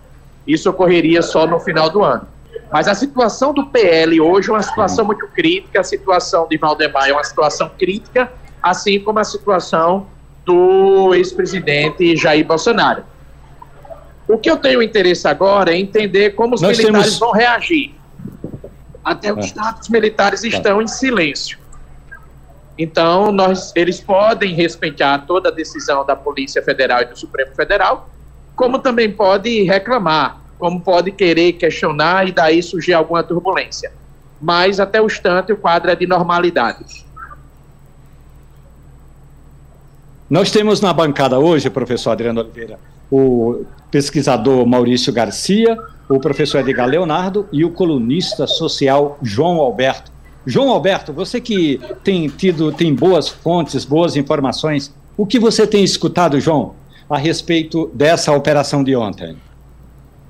Isso ocorreria só no final do ano. Mas a situação do PL hoje é uma situação muito crítica, a situação de Valdemar é uma situação crítica, assim como a situação do ex-presidente Jair Bolsonaro. O que eu tenho interesse agora é entender como os Nós militares temos... vão reagir. Até os é. os militares tá. estão em silêncio. Então, nós, eles podem respeitar toda a decisão da Polícia Federal e do Supremo Federal, como também pode reclamar como pode querer questionar e daí surgir alguma turbulência. Mas até o instante o quadro é de normalidade. Nós temos na bancada hoje, professor Adriano Oliveira, o pesquisador Maurício Garcia, o professor Edgar Leonardo e o colunista social João Alberto. João Alberto, você que tem tido, tem boas fontes, boas informações, o que você tem escutado, João, a respeito dessa operação de ontem?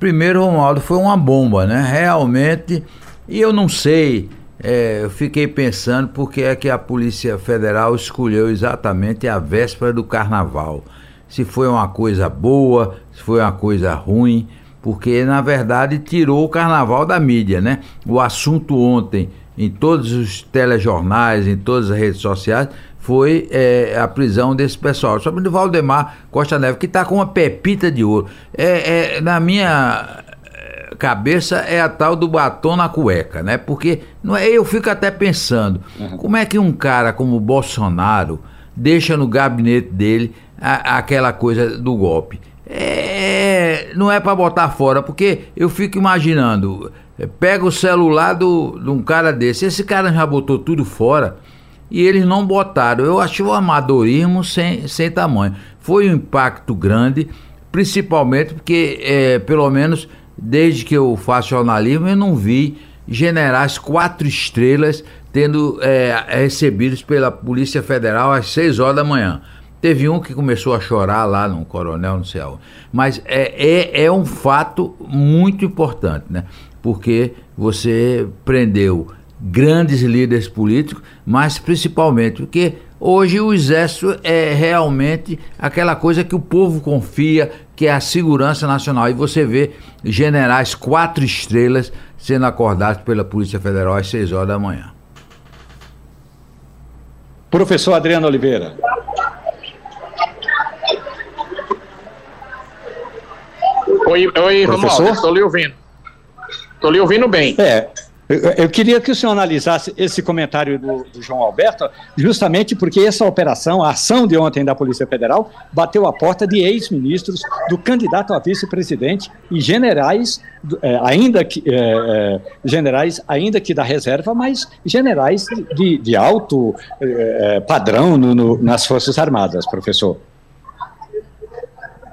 Primeiro, Romualdo, foi uma bomba, né? Realmente, e eu não sei, é, eu fiquei pensando porque é que a Polícia Federal escolheu exatamente a véspera do carnaval. Se foi uma coisa boa, se foi uma coisa ruim, porque na verdade tirou o carnaval da mídia, né? O assunto ontem, em todos os telejornais, em todas as redes sociais, foi é, a prisão desse pessoal. Sobre o Valdemar Costa Neves, que está com uma pepita de ouro. É, é, na minha é, cabeça é a tal do batom na cueca, né? Porque não é, eu fico até pensando, uhum. como é que um cara como o Bolsonaro deixa no gabinete dele a, aquela coisa do golpe? É, não é para botar fora, porque eu fico imaginando, pega o celular do, de um cara desse, esse cara já botou tudo fora e eles não botaram. Eu achei o amadorismo sem, sem tamanho. Foi um impacto grande, principalmente porque, é, pelo menos desde que eu faço jornalismo, eu não vi generais quatro estrelas tendo é, recebidos pela Polícia Federal às 6 horas da manhã. Teve um que começou a chorar lá no coronel, não sei aonde. Mas é, é, é um fato muito importante, né? Porque você prendeu grandes líderes políticos, mas principalmente porque hoje o exército é realmente aquela coisa que o povo confia, que é a segurança nacional. E você vê generais quatro estrelas sendo acordados pela Polícia Federal às seis horas da manhã. Professor Adriano Oliveira. Oi, oi Romualdo, estou lhe ouvindo. Estou lhe ouvindo bem. É, eu, queria que o senhor analisasse esse comentário do, do, João Alberto, justamente porque essa operação, a ação de ontem da Polícia Federal, bateu a porta de ex-ministros, do candidato a vice-presidente e generais, é, ainda que é, é, generais, ainda que da reserva, mas generais de, de alto padrão no, no, nas Forças Armadas, professor.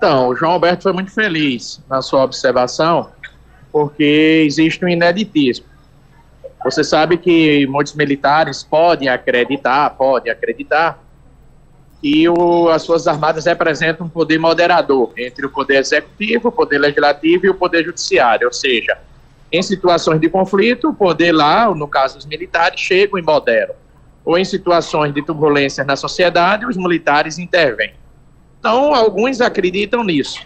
Então, o João Alberto foi muito feliz na sua observação, porque existe um ineditismo você sabe que muitos militares podem acreditar, podem acreditar que o, as Forças Armadas representam um poder moderador entre o poder executivo, o poder legislativo e o poder judiciário, ou seja, em situações de conflito, o poder lá, no caso dos militares, chegam e moderam. Ou em situações de turbulência na sociedade, os militares intervêm. Então, alguns acreditam nisso.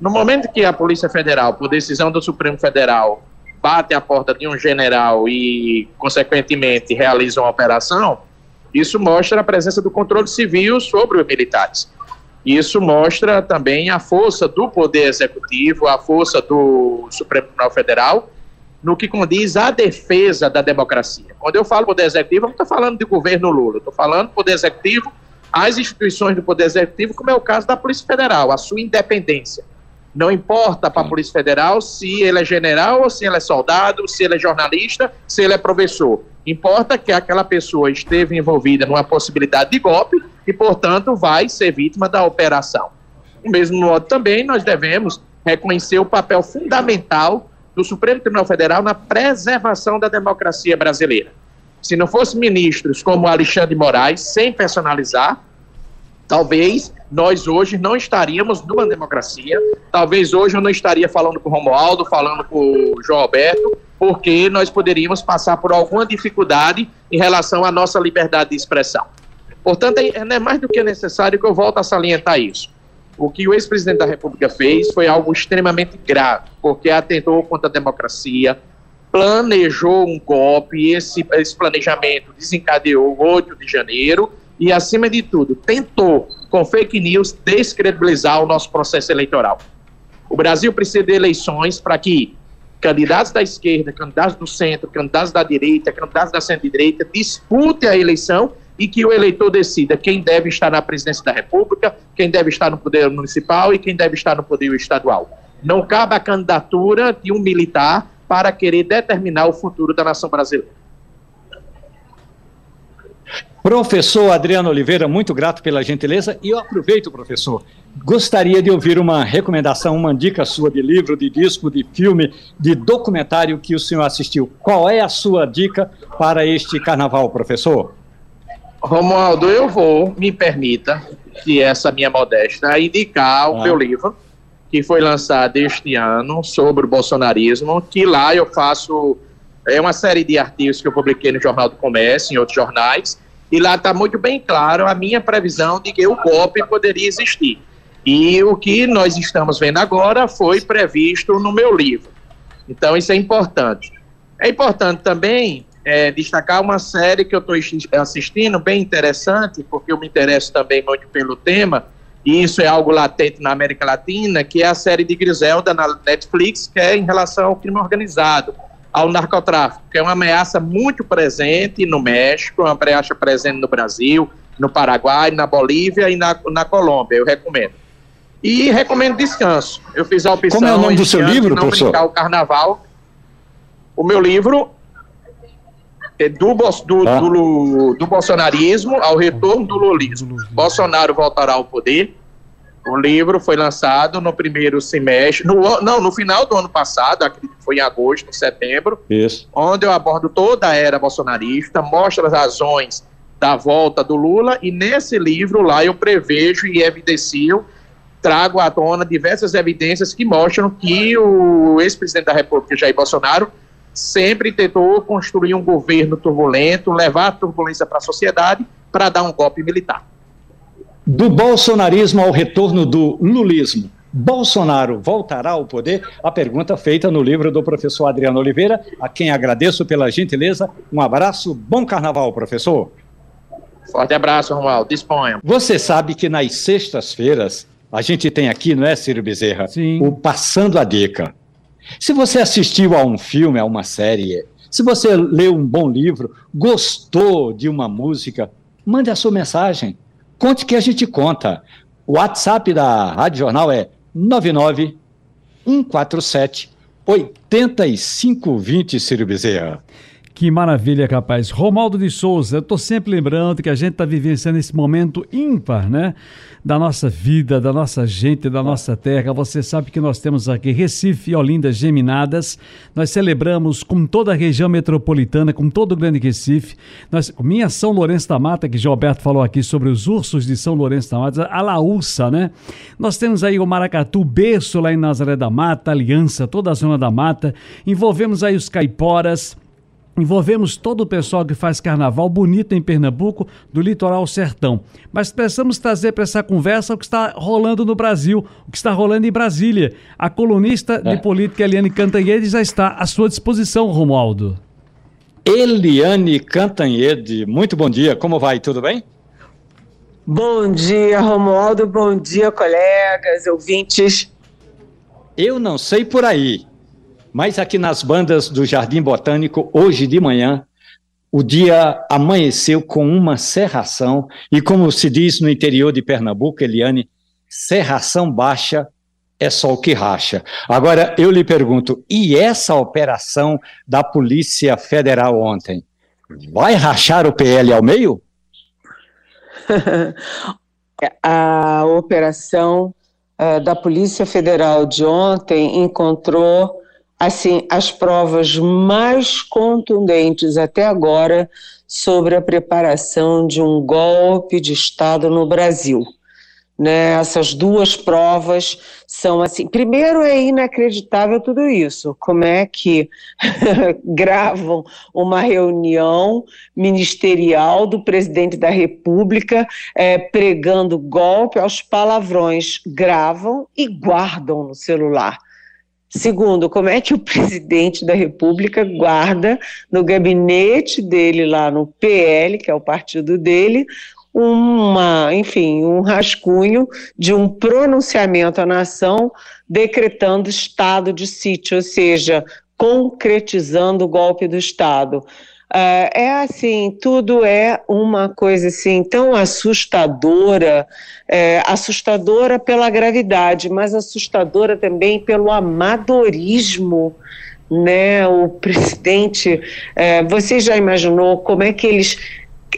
No momento que a Polícia Federal, por decisão do Supremo Federal, bate a porta de um general e, consequentemente, realiza uma operação, isso mostra a presença do controle civil sobre os militares. Isso mostra também a força do Poder Executivo, a força do Supremo Tribunal Federal, no que condiz à defesa da democracia. Quando eu falo Poder Executivo, eu não estou falando de governo Lula, estou falando Poder Executivo, as instituições do Poder Executivo, como é o caso da Polícia Federal, a sua independência. Não importa para a Polícia Federal se ele é general ou se ele é soldado, se ele é jornalista, se ele é professor. Importa que aquela pessoa esteve envolvida numa possibilidade de golpe e, portanto, vai ser vítima da operação. Do mesmo modo, também nós devemos reconhecer o papel fundamental do Supremo Tribunal Federal na preservação da democracia brasileira. Se não fossem ministros como Alexandre de Moraes, sem personalizar, talvez nós hoje não estaríamos numa democracia. Talvez hoje eu não estaria falando com o Romualdo, falando com o João Alberto, porque nós poderíamos passar por alguma dificuldade em relação à nossa liberdade de expressão. Portanto, é, é mais do que necessário que eu volte a salientar isso. O que o ex-presidente da República fez foi algo extremamente grave, porque atentou contra a democracia, planejou um golpe, esse, esse planejamento desencadeou o 8 de janeiro e, acima de tudo, tentou com fake news, descredibilizar o nosso processo eleitoral. O Brasil precisa de eleições para que candidatos da esquerda, candidatos do centro, candidatos da direita, candidatos da centro-direita disputem a eleição e que o eleitor decida quem deve estar na presidência da República, quem deve estar no poder municipal e quem deve estar no poder estadual. Não cabe a candidatura de um militar para querer determinar o futuro da nação brasileira. Professor Adriano Oliveira, muito grato pela gentileza. E eu aproveito, professor, gostaria de ouvir uma recomendação, uma dica sua de livro, de disco, de filme, de documentário que o senhor assistiu. Qual é a sua dica para este carnaval, professor? Romualdo, eu vou, me permita, que essa minha modesta, indicar o ah. meu livro, que foi lançado este ano, sobre o bolsonarismo, que lá eu faço é uma série de artigos que eu publiquei no Jornal do Comércio, em outros jornais, e lá está muito bem claro a minha previsão de que o golpe poderia existir. E o que nós estamos vendo agora foi previsto no meu livro. Então, isso é importante. É importante também é, destacar uma série que eu estou assistindo, bem interessante, porque eu me interesso também muito pelo tema, e isso é algo latente na América Latina, que é a série de Griselda na Netflix, que é em relação ao crime organizado ao narcotráfico, que é uma ameaça muito presente no México, uma ameaça presente no Brasil, no Paraguai, na Bolívia e na, na Colômbia. Eu recomendo. E recomendo descanso. Eu fiz a opção. Como é o nome do seu livro, não professor? o carnaval. O meu livro do, do, ah. do, do bolsonarismo ao retorno do lulismo. Bolsonaro voltará ao poder o livro foi lançado no primeiro semestre, no, não, no final do ano passado, acredito que foi em agosto, setembro, Isso. onde eu abordo toda a era bolsonarista, mostro as razões da volta do Lula, e nesse livro lá eu prevejo e evidencio, trago à tona diversas evidências que mostram que o ex-presidente da República, Jair Bolsonaro, sempre tentou construir um governo turbulento, levar a turbulência para a sociedade para dar um golpe militar. Do bolsonarismo ao retorno do lulismo. Bolsonaro voltará ao poder? A pergunta feita no livro do professor Adriano Oliveira, a quem agradeço pela gentileza. Um abraço, bom carnaval, professor. Forte abraço, Romualdo. Disponha. Você sabe que nas sextas-feiras a gente tem aqui, não é, Ciro Bezerra? Sim. O Passando a Dica. Se você assistiu a um filme, a uma série, se você leu um bom livro, gostou de uma música, mande a sua mensagem. Conte que a gente conta. O WhatsApp da Rádio Jornal é 99 147 8520, Ciro Bezerra. Que maravilha, capaz. Romaldo de Souza, eu estou sempre lembrando que a gente está vivenciando esse momento ímpar, né? Da nossa vida, da nossa gente, da nossa terra. Você sabe que nós temos aqui Recife e Olinda geminadas. Nós celebramos com toda a região metropolitana, com todo o Grande Recife. Nós, minha São Lourenço da Mata, que Gilberto falou aqui sobre os ursos de São Lourenço da Mata, a Laúça, né? Nós temos aí o Maracatu, berço lá em Nazaré da Mata, Aliança, toda a zona da mata. Envolvemos aí os caiporas Envolvemos todo o pessoal que faz carnaval bonito em Pernambuco, do litoral ao sertão. Mas precisamos trazer para essa conversa o que está rolando no Brasil, o que está rolando em Brasília. A colunista é. de política Eliane Cantanhede já está à sua disposição, Romualdo. Eliane Cantanhede, muito bom dia, como vai? Tudo bem? Bom dia, Romualdo, bom dia, colegas, ouvintes. Eu não sei por aí, mas aqui nas bandas do Jardim Botânico, hoje de manhã, o dia amanheceu com uma serração, e como se diz no interior de Pernambuco, Eliane, serração baixa é só o que racha. Agora, eu lhe pergunto, e essa operação da Polícia Federal ontem? Vai rachar o PL ao meio? A operação uh, da Polícia Federal de ontem encontrou assim, as provas mais contundentes até agora sobre a preparação de um golpe de Estado no Brasil. Né, essas duas provas são assim. Primeiro, é inacreditável tudo isso. Como é que gravam uma reunião ministerial do presidente da República é, pregando golpe aos palavrões, gravam e guardam no celular. Segundo, como é que o presidente da República guarda no gabinete dele lá no PL, que é o partido dele, uma, enfim, um rascunho de um pronunciamento à nação decretando estado de sítio, ou seja, concretizando o golpe do Estado. Uh, é assim, tudo é uma coisa assim tão assustadora, é, assustadora pela gravidade, mas assustadora também pelo amadorismo, né? O presidente, é, você já imaginou como é que eles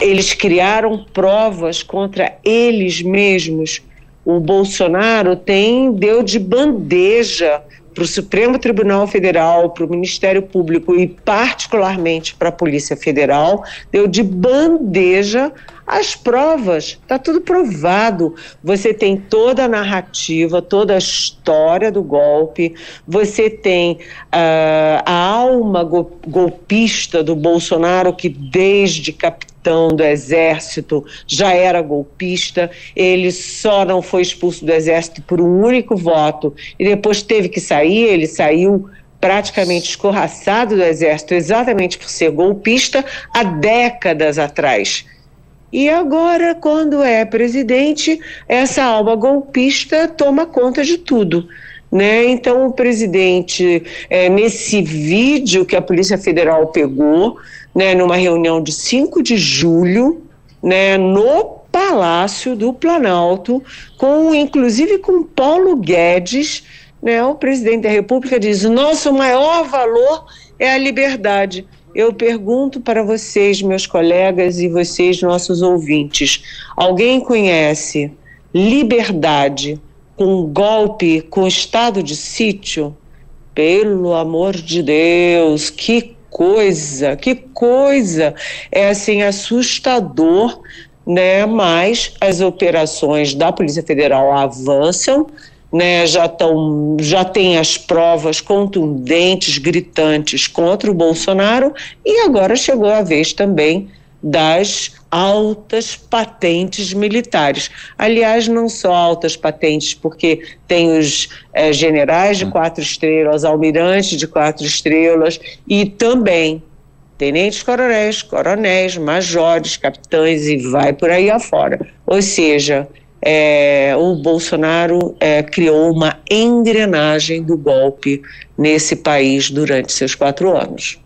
eles criaram provas contra eles mesmos? O Bolsonaro tem deu de bandeja para o Supremo Tribunal Federal, para o Ministério Público e, particularmente, para a Polícia Federal, deu de bandeja as provas, está tudo provado. Você tem toda a narrativa, toda a história do golpe, você tem uh, a alma golpista do Bolsonaro, que desde capitão capitão do exército, já era golpista, ele só não foi expulso do exército por um único voto e depois teve que sair, ele saiu praticamente escorraçado do exército exatamente por ser golpista há décadas atrás. E agora, quando é presidente, essa alma golpista toma conta de tudo. Né? Então, o presidente, é, nesse vídeo que a Polícia Federal pegou, né, numa reunião de 5 de julho, né, no Palácio do Planalto, com inclusive com Paulo Guedes, né, o presidente da República diz: "Nosso maior valor é a liberdade". Eu pergunto para vocês, meus colegas e vocês, nossos ouvintes, alguém conhece liberdade com golpe, com estado de sítio? Pelo amor de Deus, que coisa, que coisa! É assim assustador, né? Mas as operações da Polícia Federal avançam, né? Já estão, já tem as provas contundentes, gritantes contra o Bolsonaro e agora chegou a vez também das altas patentes militares. Aliás, não só altas patentes, porque tem os é, generais de hum. quatro estrelas, almirantes de quatro estrelas e também tenentes coronéis, coronéis, majores, capitães e vai por aí afora. Ou seja, é, o Bolsonaro é, criou uma engrenagem do golpe nesse país durante seus quatro anos.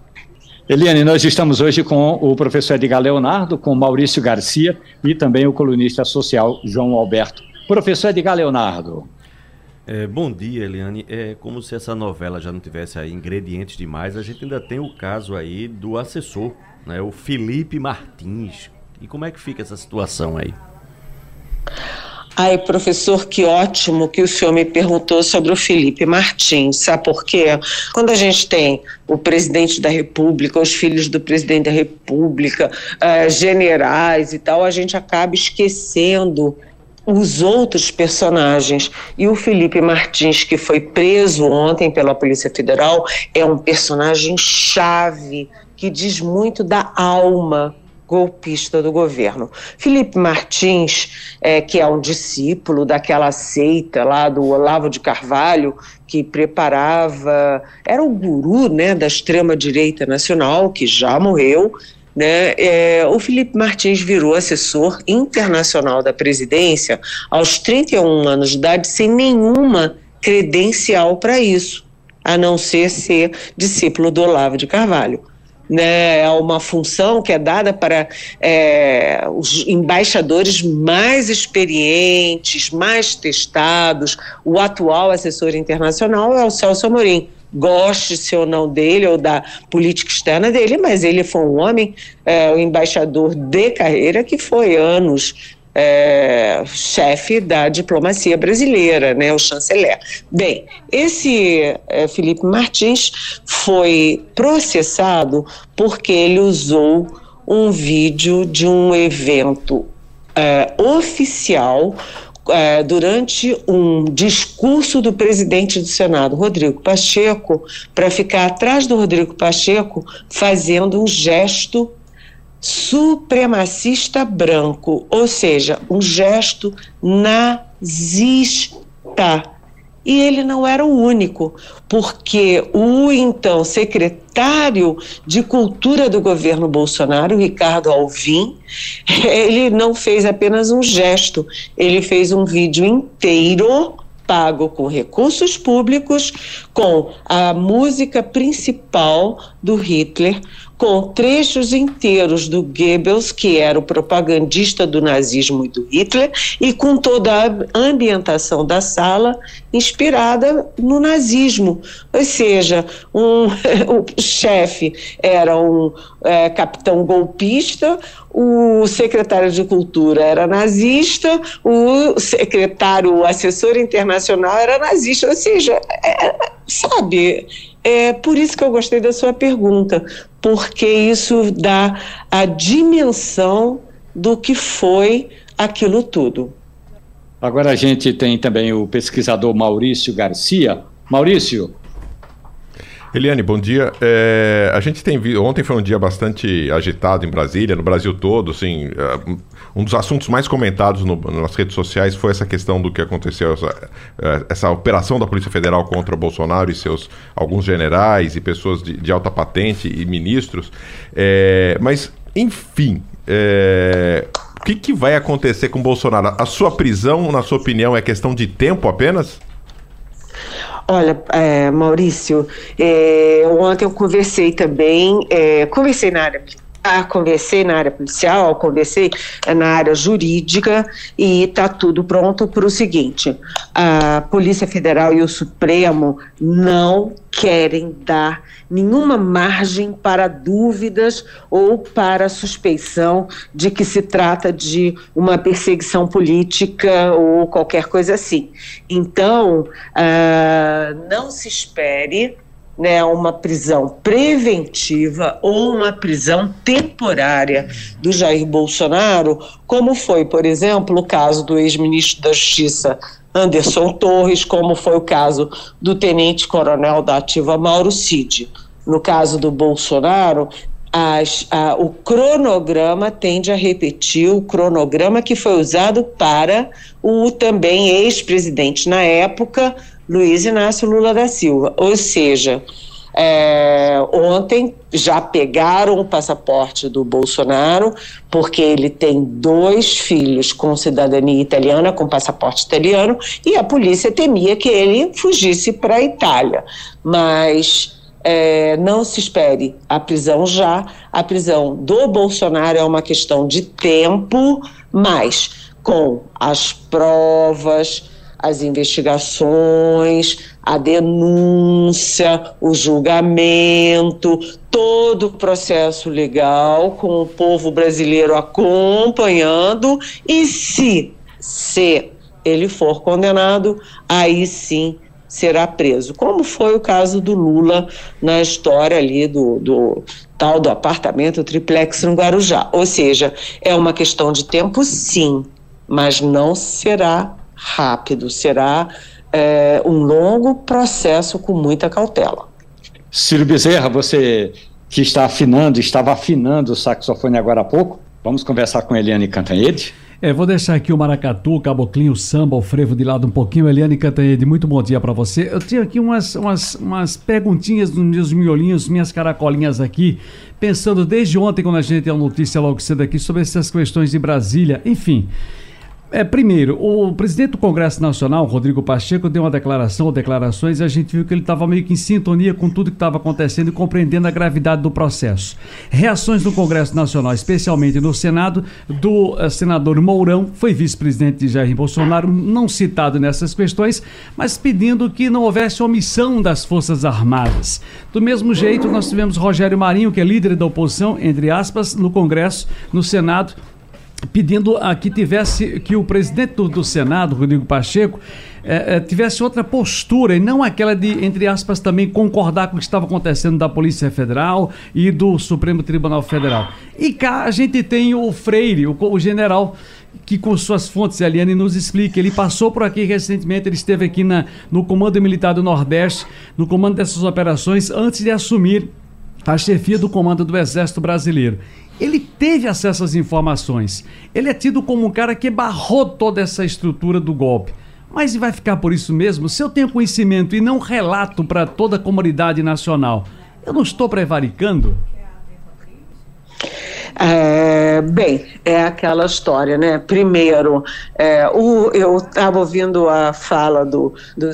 Eliane, nós estamos hoje com o professor Edgar Leonardo, com Maurício Garcia e também o colunista social João Alberto. Professor Edgar Leonardo. É, bom dia, Eliane. É como se essa novela já não tivesse aí ingredientes demais. A gente ainda tem o caso aí do assessor, né, o Felipe Martins. E como é que fica essa situação aí? Ai, professor, que ótimo que o senhor me perguntou sobre o Felipe Martins. Sabe por quê? Quando a gente tem o presidente da República, os filhos do presidente da República, uh, generais e tal, a gente acaba esquecendo os outros personagens. E o Felipe Martins, que foi preso ontem pela Polícia Federal, é um personagem chave que diz muito da alma golpista do governo. Felipe Martins, é, que é um discípulo daquela seita lá do Olavo de Carvalho, que preparava, era o guru né, da extrema-direita nacional, que já morreu, né, é, o Felipe Martins virou assessor internacional da presidência aos 31 anos de idade, sem nenhuma credencial para isso, a não ser ser discípulo do Olavo de Carvalho né, é uma função que é dada para é, os embaixadores mais experientes, mais testados. O atual assessor internacional é o Celso Amorim. Goste-se ou não dele, ou da política externa dele, mas ele foi um homem, é, o embaixador de carreira, que foi anos é, chefe da diplomacia brasileira, né, o chanceler. Bem, esse é, Felipe Martins foi processado porque ele usou um vídeo de um evento é, oficial é, durante um discurso do presidente do Senado, Rodrigo Pacheco, para ficar atrás do Rodrigo Pacheco fazendo um gesto supremacista branco, ou seja, um gesto nazista. E ele não era o único, porque o então secretário de Cultura do governo Bolsonaro, Ricardo Alvim, ele não fez apenas um gesto, ele fez um vídeo inteiro pago com recursos públicos, com a música principal do Hitler, com trechos inteiros do Goebbels, que era o propagandista do nazismo e do Hitler, e com toda a ambientação da sala inspirada no nazismo. Ou seja, um, o chefe era um é, capitão golpista, o secretário de Cultura era nazista, o secretário, o assessor internacional era nazista. Ou seja, é, sabe é por isso que eu gostei da sua pergunta, porque isso dá a dimensão do que foi aquilo tudo. Agora a gente tem também o pesquisador Maurício Garcia. Maurício, Eliane, bom dia. É, a gente tem visto. Ontem foi um dia bastante agitado em Brasília, no Brasil todo. Assim, é, um dos assuntos mais comentados no, nas redes sociais foi essa questão do que aconteceu, essa, é, essa, operação da Polícia Federal contra Bolsonaro e seus alguns generais e pessoas de, de alta patente e ministros. É, mas, enfim. É, o que, que vai acontecer com Bolsonaro? A sua prisão, na sua opinião, é questão de tempo apenas? Olha, é, Maurício, é, ontem eu conversei também, é, conversei na área conversei na área policial, conversei na área jurídica e está tudo pronto para o seguinte: a Polícia Federal e o Supremo não querem dar nenhuma margem para dúvidas ou para suspeição de que se trata de uma perseguição política ou qualquer coisa assim. Então, uh, não se espere né, uma prisão preventiva ou uma prisão temporária do Jair Bolsonaro, como foi, por exemplo, o caso do ex-ministro da Justiça Anderson Torres, como foi o caso do tenente-coronel da ativa Mauro Cid. No caso do Bolsonaro, as, a, o cronograma tende a repetir o cronograma que foi usado para o também ex-presidente na época, Luiz Inácio Lula da Silva. Ou seja, É, ontem já pegaram o passaporte do Bolsonaro, porque ele tem dois filhos com cidadania italiana, com passaporte italiano, e a polícia temia que ele fugisse para a Itália. Mas é, não se espere a prisão já. A prisão do Bolsonaro é uma questão de tempo, mas com as provas, as investigações, a denúncia, o julgamento, todo o processo legal, com o povo brasileiro acompanhando, e se, se ele for condenado, aí sim será preso, como foi o caso do Lula na história ali do, do tal do apartamento triplex no Guarujá. Ou seja, é uma questão de tempo, sim, mas não será rápido, será é, um longo processo com muita cautela. Ciro Bezerra, você que está afinando, estava afinando o saxofone agora há pouco, vamos conversar com Eliane Cantanhede? É, vou deixar aqui o maracatu, o caboclinho, o samba, o frevo de lado um pouquinho. Eliane Cantanhede, muito bom dia para você. Eu tinha aqui umas, umas, umas perguntinhas nos meus miolinhos, minhas caracolinhas aqui, pensando desde ontem, quando a gente tem a notícia logo cedo aqui, sobre essas questões de Brasília. Enfim, é, primeiro, o presidente do Congresso Nacional, Rodrigo Pacheco, deu uma declaração ou declarações e a gente viu que ele estava meio que em sintonia com tudo que estava acontecendo e compreendendo a gravidade do processo. Reações no Congresso Nacional, especialmente no Senado, do uh, senador Mourão, foi vice-presidente de Jair Bolsonaro, não citado nessas questões, mas pedindo que não houvesse omissão das Forças Armadas. Do mesmo jeito, nós tivemos Rogério Marinho, que é líder da oposição, entre aspas, no Congresso, no Senado, pedindo a que tivesse que o presidente do, do Senado, Rodrigo Pacheco, é, é, tivesse outra postura e não aquela de, entre aspas, também concordar com o que estava acontecendo da Polícia Federal e do Supremo Tribunal Federal. E cá a gente tem o Freire, o, o general que com suas fontes, Eliane nos explica, ele passou por aqui recentemente, ele esteve aqui na, no Comando Militar do Nordeste, no comando dessas operações, antes de assumir a chefia do comando do Exército Brasileiro. Ele teve acesso às informações. Ele é tido como um cara que barrou toda essa estrutura do golpe. Mas vai ficar por isso mesmo? Se eu tenho conhecimento e não relato para toda a comunidade nacional, eu não estou prevaricando? É, bem, é aquela história, né? Primeiro, é, o, eu estava ouvindo a fala do, do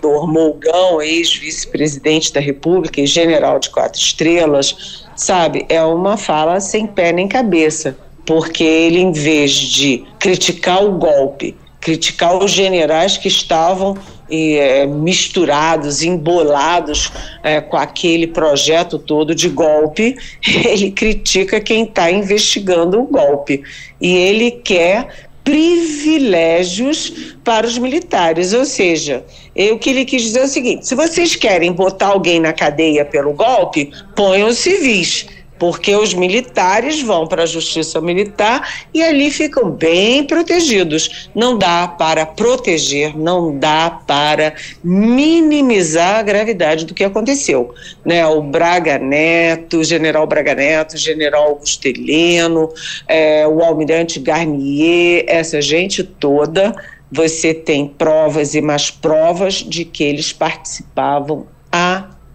senador Molgão, ex-vice-presidente da República e general de quatro estrelas, sabe? É uma fala sem pé nem cabeça, porque ele, em vez de criticar o golpe, criticar os generais que estavam é, misturados, embolados é, com aquele projeto todo de golpe, ele critica quem está investigando o golpe. E ele quer privilégios para os militares, ou seja, o que ele quis dizer é o seguinte: se vocês querem botar alguém na cadeia pelo golpe, ponham civis porque os militares vão para a justiça militar e ali ficam bem protegidos. Não dá para proteger, não dá para minimizar a gravidade do que aconteceu. Né? O Braga Neto, o general Braga Neto, o general Augusto Heleno, é, o almirante Garnier, essa gente toda, você tem provas e mais provas de que eles participavam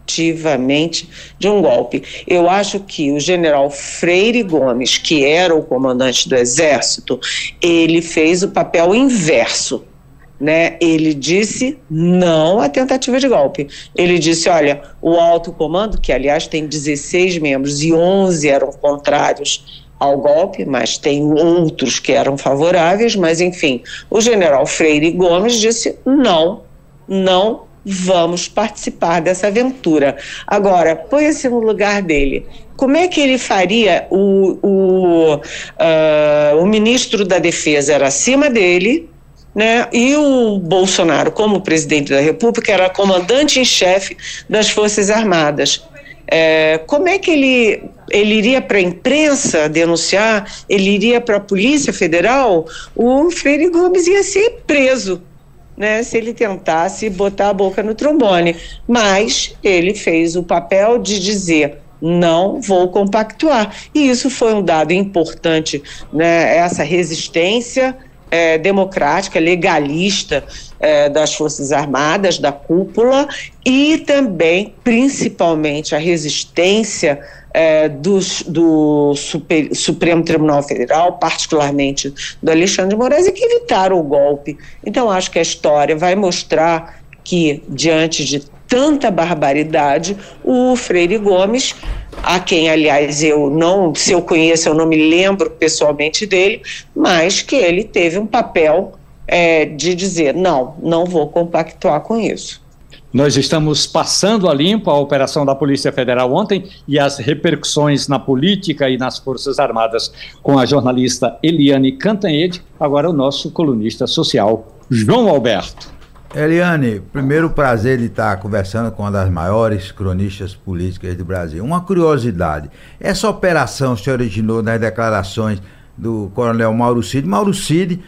a ativamente de um golpe. Eu acho que o general Freire Gomes, que era o comandante do Exército, ele fez o papel inverso. Né? Ele disse não à tentativa de golpe. Ele disse: olha, o alto comando, que aliás tem 16 membros e 11 eram contrários ao golpe, mas tem outros que eram favoráveis, mas enfim, o general Freire Gomes disse não, não vamos participar dessa aventura. Agora, põe-se no lugar dele. Como é que ele faria? O, o, uh, o ministro da Defesa era acima dele, né? E o Bolsonaro, como presidente da República, era comandante em chefe das Forças Armadas. É, como é que ele, ele iria para a imprensa denunciar? Ele iria para a Polícia Federal? O Freire Gomes ia ser preso né, se ele tentasse botar a boca no trombone. Mas ele fez o papel de dizer não vou compactuar. E isso foi um dado importante, né, essa resistência é, democrática, legalista é, das Forças Armadas, da cúpula, e também, principalmente, a resistência é, dos, do Super, Supremo Tribunal Federal, particularmente do Alexandre de Moraes, e que evitaram o golpe. Então, acho que a história vai mostrar que, diante de tanta barbaridade, o Freire Gomes, a quem, aliás, eu não, se eu conheço, eu não me lembro pessoalmente dele, mas que ele teve um papel é, de dizer: não, não vou compactuar com isso. Nós estamos passando a limpo a operação da Polícia Federal ontem e as repercussões na política e nas Forças Armadas com a jornalista Eliane Cantanhede, agora o nosso colunista social, João Alberto. Eliane, primeiro prazer de estar conversando com uma das maiores cronistas políticas do Brasil. Uma curiosidade: essa operação se originou nas declarações do coronel Mauro Cid. Mauro Cid,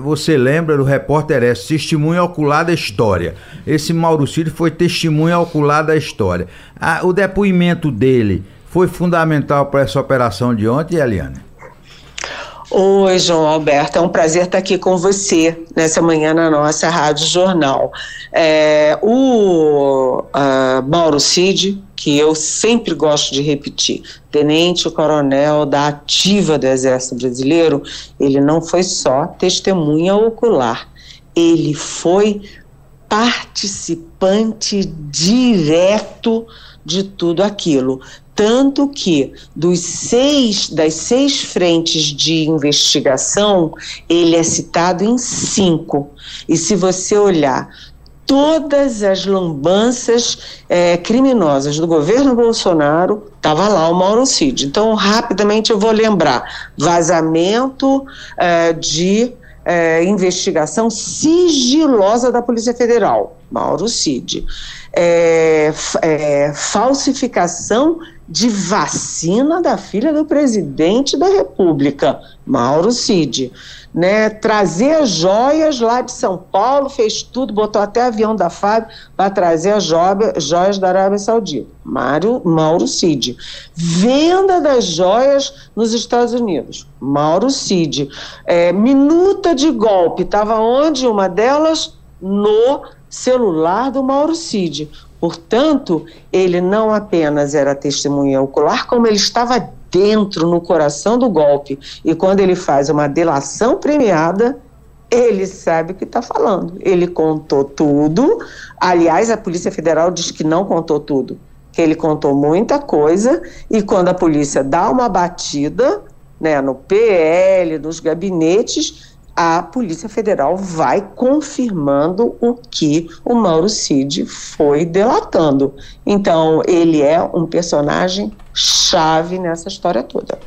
você lembra do repórter S, testemunha ocular da história. Esse Mauro Cid foi testemunha ocular da história. Ah, o depoimento dele foi fundamental para essa operação de ontem, Eliane? Oi, João Alberto, é um prazer estar aqui com você nessa manhã na nossa Rádio Jornal. É, o uh, Mauro Cid, que eu sempre gosto de repetir, tenente coronel da ativa do Exército Brasileiro, ele não foi só testemunha ocular, ele foi participante direto de tudo aquilo. Tanto que dos seis, das seis frentes de investigação, ele é citado em cinco. E se você olhar todas as lambanças é, criminosas do governo Bolsonaro, estava lá o Mauro Cid. Então, rapidamente eu vou lembrar: vazamento é, de é, investigação sigilosa da Polícia Federal, Mauro Cid. É, é, falsificação de vacina da filha do presidente da República, Mauro Cid. Né, trazer as joias lá de São Paulo, fez tudo, botou até avião da FAB para trazer as joias da Arábia Saudita. Mário, Mauro Cid. Venda das joias nos Estados Unidos. Mauro Cid. É, minuta de golpe. Estava onde uma delas? No celular do Mauro Cid. Portanto, ele não apenas era testemunha ocular, como ele estava dentro, no coração do golpe. E quando ele faz uma delação premiada, ele sabe o que está falando. Ele contou tudo. Aliás, a Polícia Federal diz que não contou tudo, que ele contou muita coisa. E quando a polícia dá uma batida né, no PL, nos gabinetes, a Polícia Federal vai confirmando o que o Mauro Cid foi delatando. Então, ele é um personagem chave nessa história toda.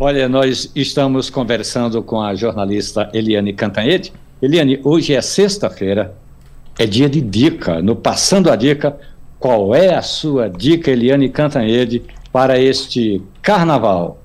Olha, nós estamos conversando com a jornalista Eliane Cantanhede. Eliane, hoje é sexta-feira, é dia de dica. No Passando a Dica, qual é a sua dica, Eliane Cantanhede, para este carnaval?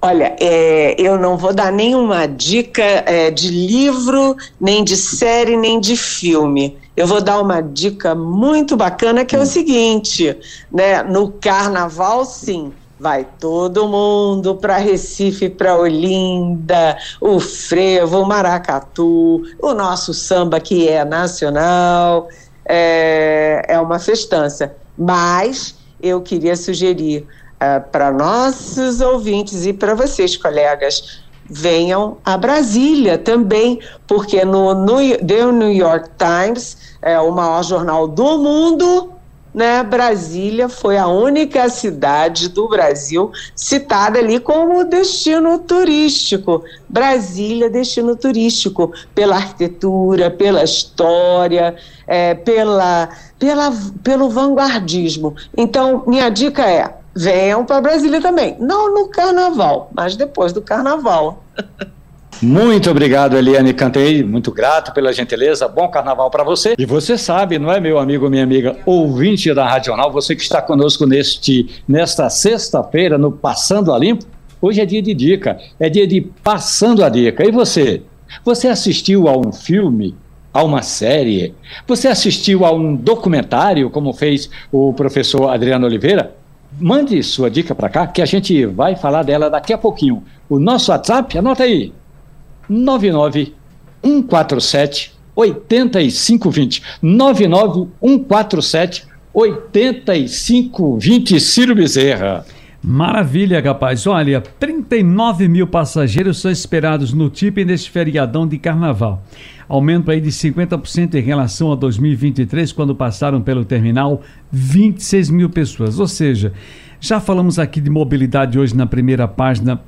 Olha, é, eu não vou dar nenhuma dica é, de livro, nem de série, nem de filme. Eu vou dar uma dica muito bacana que é o hum. seguinte, né? No carnaval, sim, vai todo mundo para Recife, para Olinda, o frevo, o maracatu, o nosso samba que é nacional, é, é uma festança. Mas eu queria sugerir uh, para nossos ouvintes e para vocês, colegas, venham a Brasília também, porque no, no The New York Times, é o maior jornal do mundo, né, Brasília foi a única cidade do Brasil citada ali como destino turístico. Brasília, destino turístico, pela arquitetura, pela história, é, pela, pela, pelo vanguardismo. Então, minha dica é: venham para Brasília também. Não no carnaval, mas depois do carnaval. Muito obrigado, Eliane Cantei. Muito grato pela gentileza. Bom carnaval para você. E você sabe, não é, meu amigo, minha amiga, ouvinte da Radional, você que está conosco neste, nesta sexta-feira, no Passando a Limpo. Hoje é dia de dica, é dia de Passando a Dica. E você? Você assistiu a um filme? A uma série? Você assistiu a um documentário, como fez o professor Adriano Oliveira? Mande sua dica para cá, que a gente vai falar dela daqui a pouquinho. O nosso WhatsApp, anota aí. 99 147 8520. 99 147 8520. Ciro Bezerra. Maravilha, rapaz. Olha, 39 mil passageiros são esperados no TIP neste feriadão de carnaval. Aumento aí de 50% em relação a 2023, quando passaram pelo terminal 26 mil pessoas. Ou seja, já falamos aqui de mobilidade hoje na primeira página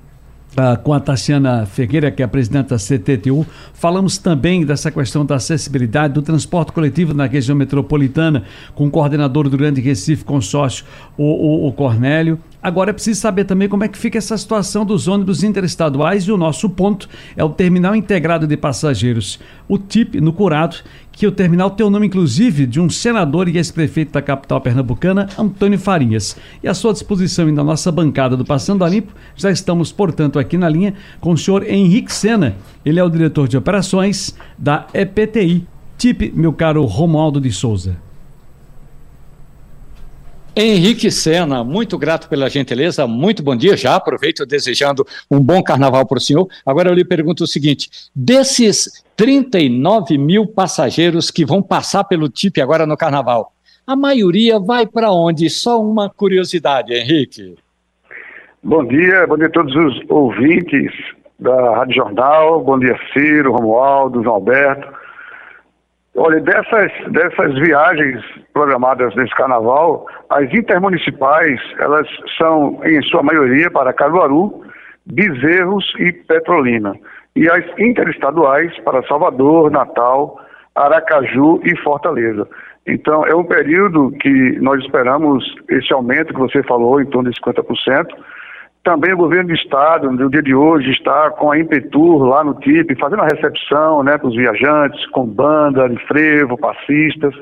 Uh, com a Tassiana Ferreira, que é a presidente da CTTU. Falamos também dessa questão da acessibilidade do transporte coletivo na região metropolitana, com o coordenador do Grande Recife Consórcio, o, o, o Cornélio. Agora é preciso saber também como é que fica essa situação dos ônibus interestaduais e o nosso ponto é o Terminal Integrado de Passageiros, o TIP, no Curado, que o terminal tem o nome, inclusive, de um senador e ex-prefeito da capital pernambucana, Antônio Farinhas. E à sua disposição e na nossa bancada do Passando a Limpo, já estamos, portanto, aqui na linha com o senhor Henrique Sena. Ele é o diretor de operações da EPTI. TIP, meu caro Romualdo de Souza. Henrique Sena, muito grato pela gentileza, muito bom dia. Já aproveito desejando um bom carnaval para o senhor. Agora eu lhe pergunto o seguinte: desses 39 mil passageiros que vão passar pelo TIP agora no carnaval, a maioria vai para onde? Só uma curiosidade, Henrique. Bom dia, bom dia a todos os ouvintes da Rádio Jornal. Bom dia, Ciro, Romualdo, João Alberto. Olha, dessas, dessas viagens programadas nesse carnaval, as intermunicipais, elas são, em sua maioria, para Caruaru, Bezerros e Petrolina. E as interestaduais para Salvador, Natal, Aracaju e Fortaleza. Então, é um período que nós esperamos esse aumento que você falou, em torno de 50%, também o governo do estado, no dia de hoje, está com a Impetur lá no TIP, fazendo a recepção né, para os viajantes, com banda de frevo, passistas,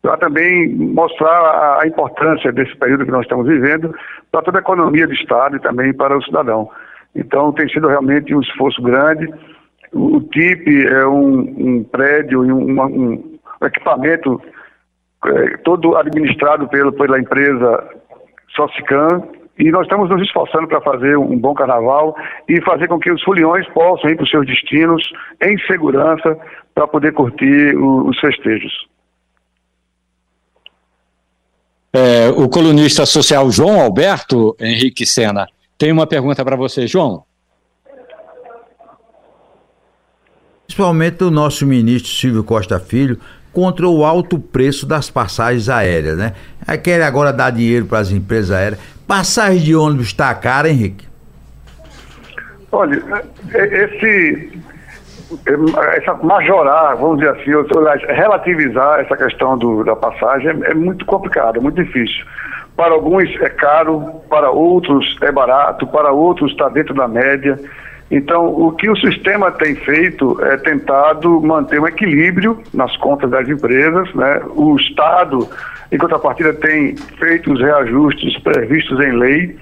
para também mostrar a, importância desse período que nós estamos vivendo para toda a economia do estado e também para o cidadão. Então, tem sido realmente um esforço grande. O, TIP é um, um prédio e um, um, equipamento é, todo administrado pelo, pela empresa Socican, e nós estamos nos esforçando para fazer um bom carnaval e fazer com que os foliões possam ir para os seus destinos em segurança para poder curtir o, os festejos. É, o colunista social João Alberto Henrique Sena tem uma pergunta para você, João. Principalmente o nosso ministro Silvio Costa Filho contra o alto preço das passagens aéreas, né? Quer agora dar dinheiro para as empresas aéreas. Passagem de ônibus está cara, Henrique? Olha, é, esse é, essa majorar, vamos dizer assim, relativizar essa questão do, da passagem é, é muito complicado, é muito difícil. Para alguns é caro, para outros é barato, para outros está dentro da média. Então, o que o sistema tem feito é tentado manter um equilíbrio nas contas das empresas, né? O Estado, em contrapartida, tem feito os reajustes previstos em lei,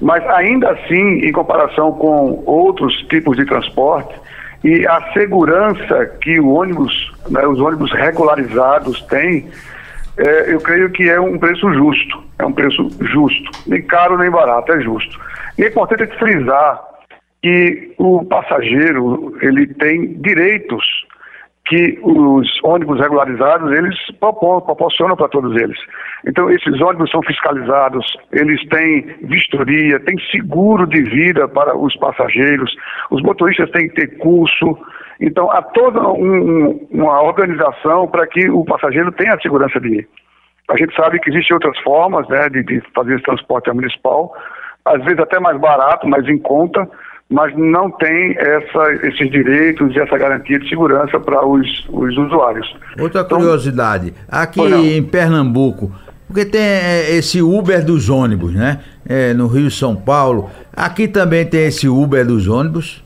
mas ainda assim, em comparação com outros tipos de transporte, e a segurança que o ônibus, né, os ônibus regularizados têm, é, eu creio que é um preço justo, é um preço justo, nem caro nem barato, é justo. E é importante frisar que o passageiro ele tem direitos que os ônibus regularizados eles proporcionam para todos eles. Então esses ônibus são fiscalizados, eles têm vistoria, têm seguro de vida para os passageiros, os motoristas têm que ter curso. Então há toda um, uma organização para que o passageiro tenha a segurança de ir. A gente sabe que existem outras formas né, de, de fazer esse transporte municipal, às vezes até mais barato, mais em conta, mas não tem essa, esses direitos e essa garantia de segurança para os, os usuários. Outra então, curiosidade, aqui em Pernambuco, porque tem é, esse Uber dos ônibus, né? É, no Rio São Paulo, aqui também tem esse Uber dos ônibus?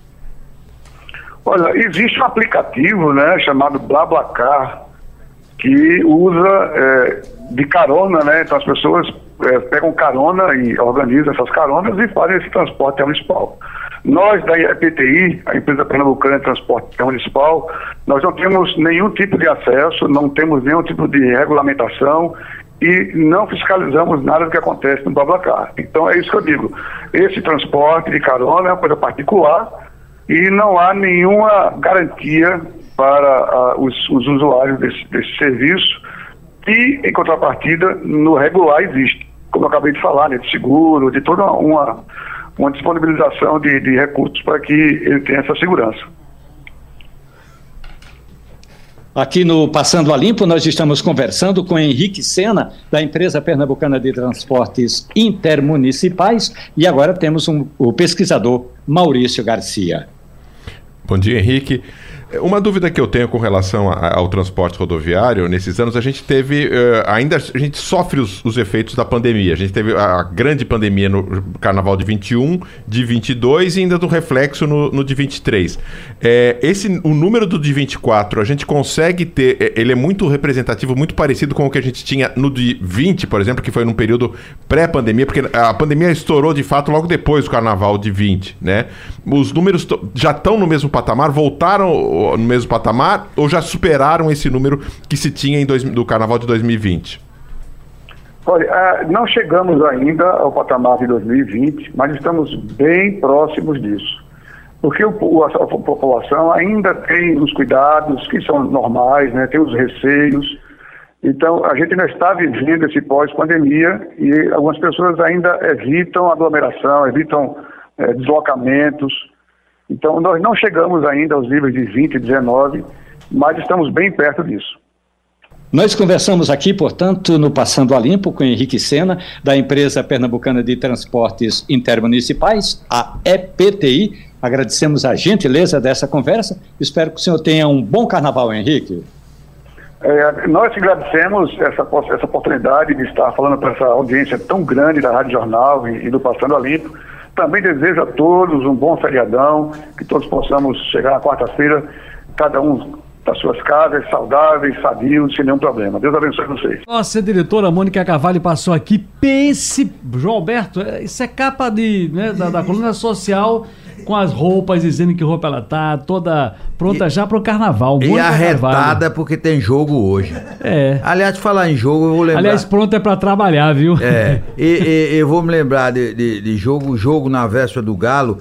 Olha, existe um aplicativo, né, chamado BlaBlaCar, que usa é, de carona, né? Então as pessoas é, pegam carona e organizam essas caronas e fazem esse transporte municipal. Nós da EPTI, a empresa pernambucana de transporte municipal, nós não temos nenhum tipo de acesso, não temos nenhum tipo de regulamentação e não fiscalizamos nada do que acontece no Bablacar. Então é isso que eu digo. Esse transporte de carona é uma coisa particular e não há nenhuma garantia para uh, os, os, usuários desse, desse, serviço e, em contrapartida, no regular existe, como eu acabei de falar, né, de seguro, de toda uma, uma disponibilização de, de recursos para que ele tenha essa segurança. Aqui no Passando a Limpo, nós estamos conversando com Henrique Sena, da empresa pernambucana de transportes intermunicipais, e agora temos um, o pesquisador Maurício Garcia. Bom dia, Henrique. Uma dúvida que eu tenho com relação a, ao transporte rodoviário, nesses anos a gente teve, uh, ainda a gente sofre os, os, efeitos da pandemia. A gente teve a, a, grande pandemia no carnaval de 21, de 22 e ainda do reflexo no, no de 23. É, esse, o número do de 24, a gente consegue ter, é, ele é muito representativo, muito parecido com o que a gente tinha no de 20, por exemplo, que foi num período pré-pandemia, porque a pandemia estourou de fato logo depois do carnaval de 20, né? Os números já estão no mesmo patamar, voltaram no mesmo patamar ou já superaram esse número que se tinha em dois, do carnaval de 2020? Olha, ah, não chegamos ainda ao patamar de 2020, mas estamos bem próximos disso. Porque a, população ainda tem os cuidados que são normais, né, tem os receios. Então, a gente ainda está vivendo esse pós-pandemia e algumas pessoas ainda evitam aglomeração, evitam é, deslocamentos. Então, nós não chegamos ainda aos níveis de 20 e 19, mas estamos bem perto disso. Nós conversamos aqui, portanto, no Passando a Limpo com Henrique Sena, da empresa pernambucana de transportes intermunicipais, a EPTI. Agradecemos a gentileza dessa conversa. Espero que o senhor tenha um bom carnaval, Henrique. É, nós agradecemos essa, essa oportunidade de estar falando para essa audiência tão grande da Rádio Jornal e, e do Passando a Limpo. Também desejo a todos um bom feriadão, que todos possamos chegar na quarta-feira, cada um das suas casas, saudáveis, sadios, sem nenhum problema. Deus abençoe vocês. Nossa, diretora Mônica Cavalli passou aqui. Pense, João Alberto, é, isso é capa de, né, da, da coluna social com as roupas, dizendo que roupa ela tá, toda pronta e, já pro carnaval. E arretada porque tem jogo hoje. É. Aliás, falar em jogo, eu vou lembrar. Aliás, pronta é pra trabalhar, viu? É. e, e, eu vou me lembrar de, de, de jogo, jogo na véspera do Galo.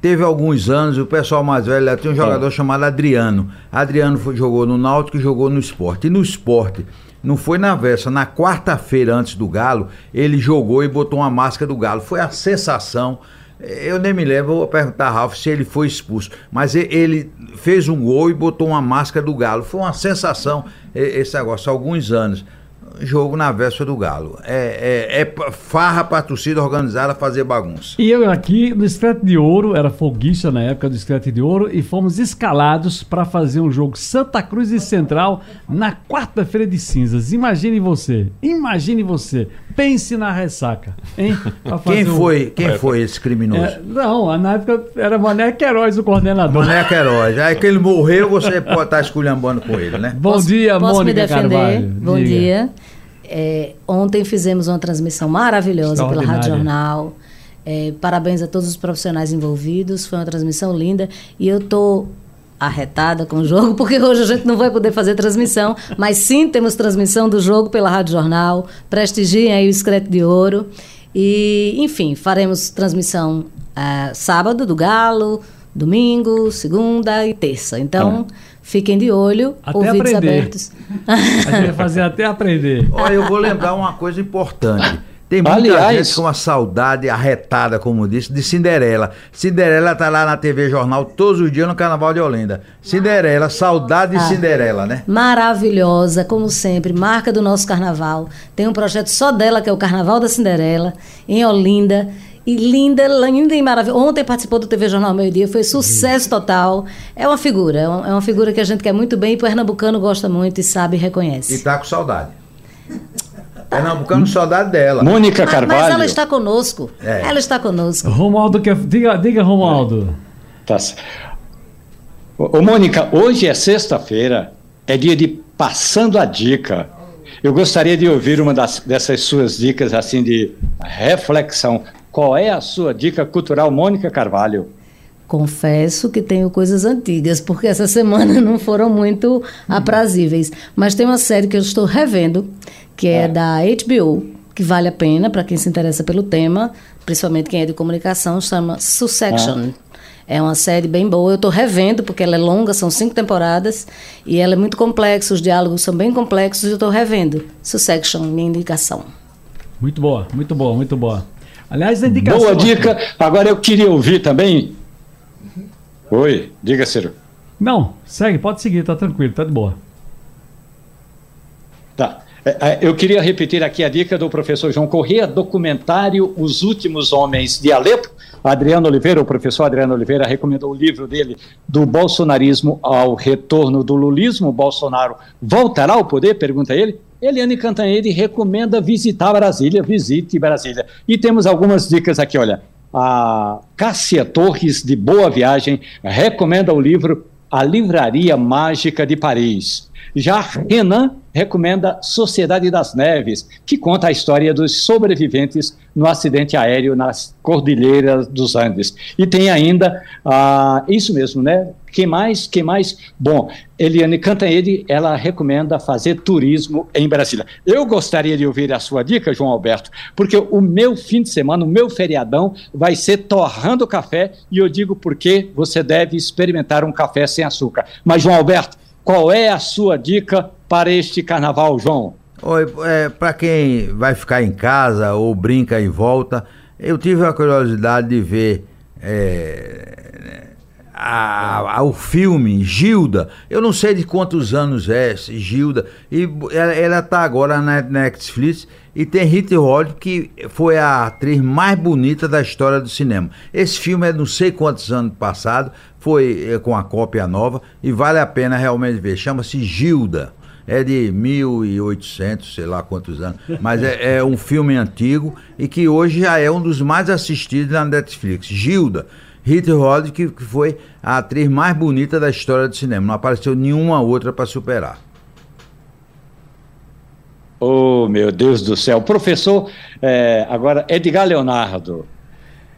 Teve alguns anos, o pessoal mais velho tinha um jogador é. chamado Adriano. Adriano foi, jogou no Náutico e jogou no esporte. E no esporte, não foi na véspera, na quarta-feira antes do Galo, ele jogou e botou uma máscara do Galo. Foi a sensação eu nem me lembro, vou perguntar a Ralf se ele foi expulso. Mas ele fez um gol e botou uma máscara do Galo. Foi uma sensação esse negócio, há alguns anos jogo na véspera do Galo. É, é, é farra pra torcida organizada fazer bagunça. E eu aqui no Escrete de Ouro, era folguista na época do Escrete de Ouro, e fomos escalados para fazer um jogo Santa Cruz e Central na quarta-feira de cinzas. Imagine você, imagine você, pense na ressaca, hein? Quem foi, um... quem foi esse criminoso? É, não, na época era Mané Queiroz o coordenador. Mané Queiroz. Aí que ele morreu, você pode estar esculhambando com ele, né? Bom posso, dia, posso Mônica me defender? Carvalho. Bom Diga. dia. É, ontem fizemos uma transmissão maravilhosa pela Rádio Jornal. É, parabéns a todos os profissionais envolvidos. Foi uma transmissão linda. E eu estou arretada com o jogo, porque hoje a gente não vai poder fazer transmissão, mas sim temos transmissão do jogo pela Rádio Jornal. Prestigiem aí o Escrete de Ouro. E, enfim, faremos transmissão uh, sábado do Galo, domingo, segunda e terça. Então. Ah Fiquem de olho, até ouvidos aprender. abertos. A gente vai fazer até aprender. Olha, eu vou lembrar uma coisa importante. Tem muita Aliás, gente com uma saudade arretada, como disse, de Cinderela. Cinderela tá lá na TV Jornal todos os dias no Carnaval de Olinda. Cinderela, saudade de ah, Cinderela, né? Maravilhosa, como sempre, marca do nosso carnaval. Tem um projeto só dela, que é o Carnaval da Cinderela, em Olinda. E linda, linda e maravilhosa. Ontem participou do TV Jornal Meio Dia, foi sucesso total. É uma figura, é uma figura que a gente quer muito bem e o pernambucano gosta muito e sabe e reconhece. E tá com saudade. Pernambucano com saudade dela. Mônica Carvalho. Mas, mas ela está conosco. É. Ela está conosco. Romualdo, quer... diga, diga Romualdo. Tá. Ô, Mônica, hoje é sexta-feira, é dia de Passando a Dica. Eu gostaria de ouvir uma das, dessas suas dicas assim de reflexão. Qual é a sua dica cultural, Mônica Carvalho? Confesso que tenho coisas antigas, porque essa semana não foram muito aprazíveis. Mas tem uma série que eu estou revendo, que é, é. da HBO, que vale a pena para quem se interessa pelo tema, principalmente quem é de comunicação, chama Succession. É uma série bem boa. Eu estou revendo, porque ela é longa, são cinco temporadas, e ela é muito complexa, os diálogos são bem complexos, e eu estou revendo. Succession, minha indicação. Muito boa, muito boa, muito boa. Aliás, a indicação. Boa dica. Agora eu queria ouvir também. Oi, diga, Ciro. Não, segue, pode seguir, tá tranquilo, tá de boa. Tá. É, é, eu queria repetir aqui a dica do professor João Corrêa, documentário Os Últimos Homens de Alepo. Adriano Oliveira, o professor Adriano Oliveira, recomendou o livro dele do bolsonarismo ao retorno do lulismo. Bolsonaro voltará ao poder? Pergunta ele. Eliane Cantanhede recomenda visitar Brasília, visite Brasília. E temos algumas dicas aqui, olha. A Cássia Torres, de Boa Viagem, recomenda o livro A Livraria Mágica de Paris. Já Renan recomenda Sociedade das Neves, que conta a história dos sobreviventes no acidente aéreo nas Cordilheiras dos Andes. E tem ainda, ah, isso mesmo, né? Que mais? Que mais? Bom, Eliane Cantanhede, ela recomenda fazer turismo em Brasília. Eu gostaria de ouvir a sua dica, João Alberto, porque o meu fim de semana, o meu feriadão, vai ser torrando café e eu digo porque você deve experimentar um café sem açúcar. Mas, João Alberto, qual é a sua dica para este carnaval, João? Oi, é, para quem vai ficar em casa ou brinca e volta, eu tive a curiosidade de ver é, a, a, o filme Gilda. Eu não sei de quantos anos é Gilda. E ela, ela tá agora na Netflix e tem Rita Holly, que foi a atriz mais bonita da história do cinema. Esse filme é não sei quantos anos passado, foi é, com a cópia nova e vale a pena realmente ver. Chama-se Gilda. É de 1800, sei lá quantos anos. Mas é, é, um filme antigo e que hoje já é um dos mais assistidos na Netflix. Gilda. Rita Rod, que, que foi a atriz mais bonita da história do cinema. Não apareceu nenhuma outra para superar. Oh, meu Deus do céu. Professor, é, agora, Edgar Leonardo.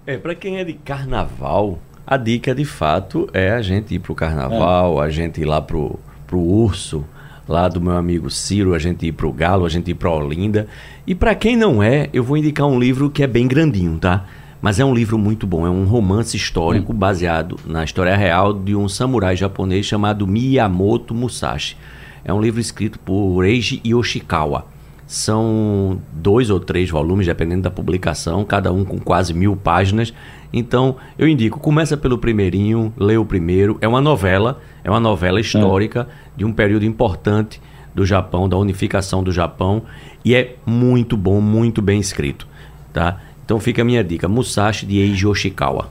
É, para quem é de carnaval, a dica, de fato, é a gente ir pro carnaval, é. a gente ir lá pro, pro urso, lá do meu amigo Ciro, a gente ir pro Galo, a gente ir pra Olinda. E para quem não é, eu vou indicar um livro que é bem grandinho, tá? Mas é um livro muito bom, é um romance histórico hum. baseado na história real de um samurai japonês chamado Miyamoto Musashi. É um livro escrito por Eiji Yoshikawa. São dois ou três volumes, dependendo da publicação, cada um com quase mil páginas. Então, eu indico, começa pelo primeirinho, lê o primeiro. É uma novela, é uma novela histórica de um período importante do Japão, da unificação do Japão, e é muito bom, muito bem escrito, tá? Então fica a minha dica, Musashi de Eiji Yoshikawa.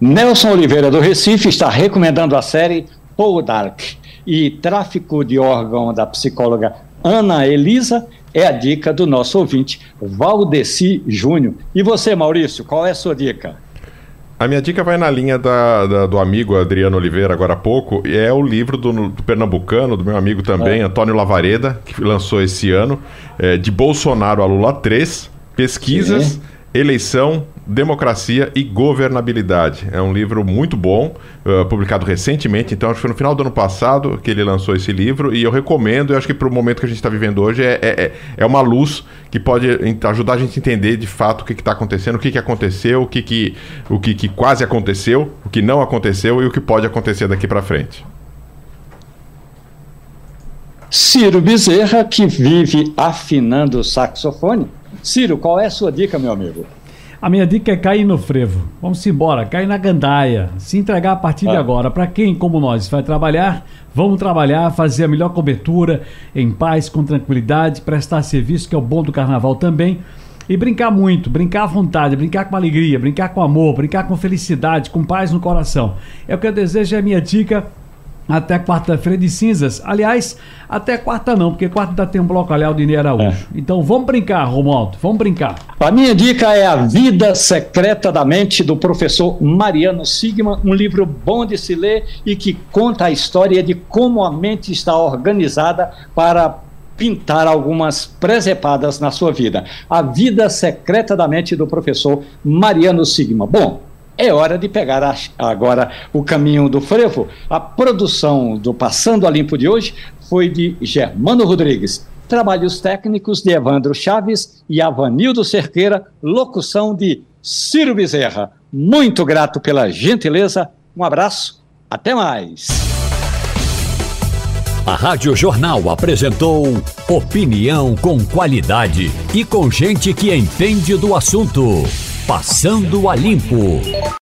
Nelson Oliveira do Recife está recomendando a série Paul Dark e tráfico de órgão da psicóloga Ana Elisa é a dica do nosso ouvinte, Valdeci Júnior. E você, Maurício, qual é a sua dica? A minha dica vai na linha da, da, do amigo Adriano Oliveira, agora há pouco, e é o livro do, do pernambucano, do meu amigo também, é. Antônio Lavareda, que lançou esse ano, é, de Bolsonaro a Lula 3, Pesquisas, Sim. Eleição, Democracia e Governabilidade. É um livro muito bom, uh, publicado recentemente, então acho que foi no final do ano passado que ele lançou esse livro, e eu recomendo, eu acho que para o momento que a gente está vivendo hoje é, é, é, é uma luz que pode ajudar a gente a entender de fato o que está acontecendo, o que, que aconteceu, o, que, que, o que, que quase aconteceu, o que não aconteceu e o que pode acontecer daqui para frente. Ciro Bezerra, que vive afinando o saxofone. Ciro, qual é a sua dica, meu amigo? A minha dica é cair no frevo. Vamos embora, cair na gandaia. Se entregar a partir ah. de agora. Para quem, como nós, vai trabalhar, vamos trabalhar, fazer a melhor cobertura, em paz, com tranquilidade, prestar serviço, que é o bom do carnaval também. E brincar muito, brincar à vontade, brincar com alegria, brincar com amor, brincar com felicidade, com paz no coração. É o que eu desejo, é a minha dica até quarta-feira de cinzas. Aliás, até quarta não, porque quarta ainda tem um bloco ali, Aldinei Araújo. É. Então vamos brincar, Romualdo, vamos brincar. A minha dica é A Vida Secreta da Mente, do professor Mariano Sigma, um livro bom de se ler e que conta a história de como a mente está organizada para pintar algumas presepadas na sua vida. A Vida Secreta da Mente, do professor Mariano Sigma. Bom, é hora de pegar a, agora o caminho do frevo. A produção do Passando a Limpo de hoje foi de Germano Rodrigues. Trabalhos técnicos de Evandro Chaves e Avanildo Cerqueira, locução de Ciro Bezerra. Muito grato pela gentileza, um abraço, até mais. A Rádio Jornal apresentou opinião com qualidade e com gente que entende do assunto. Passando a Limpo.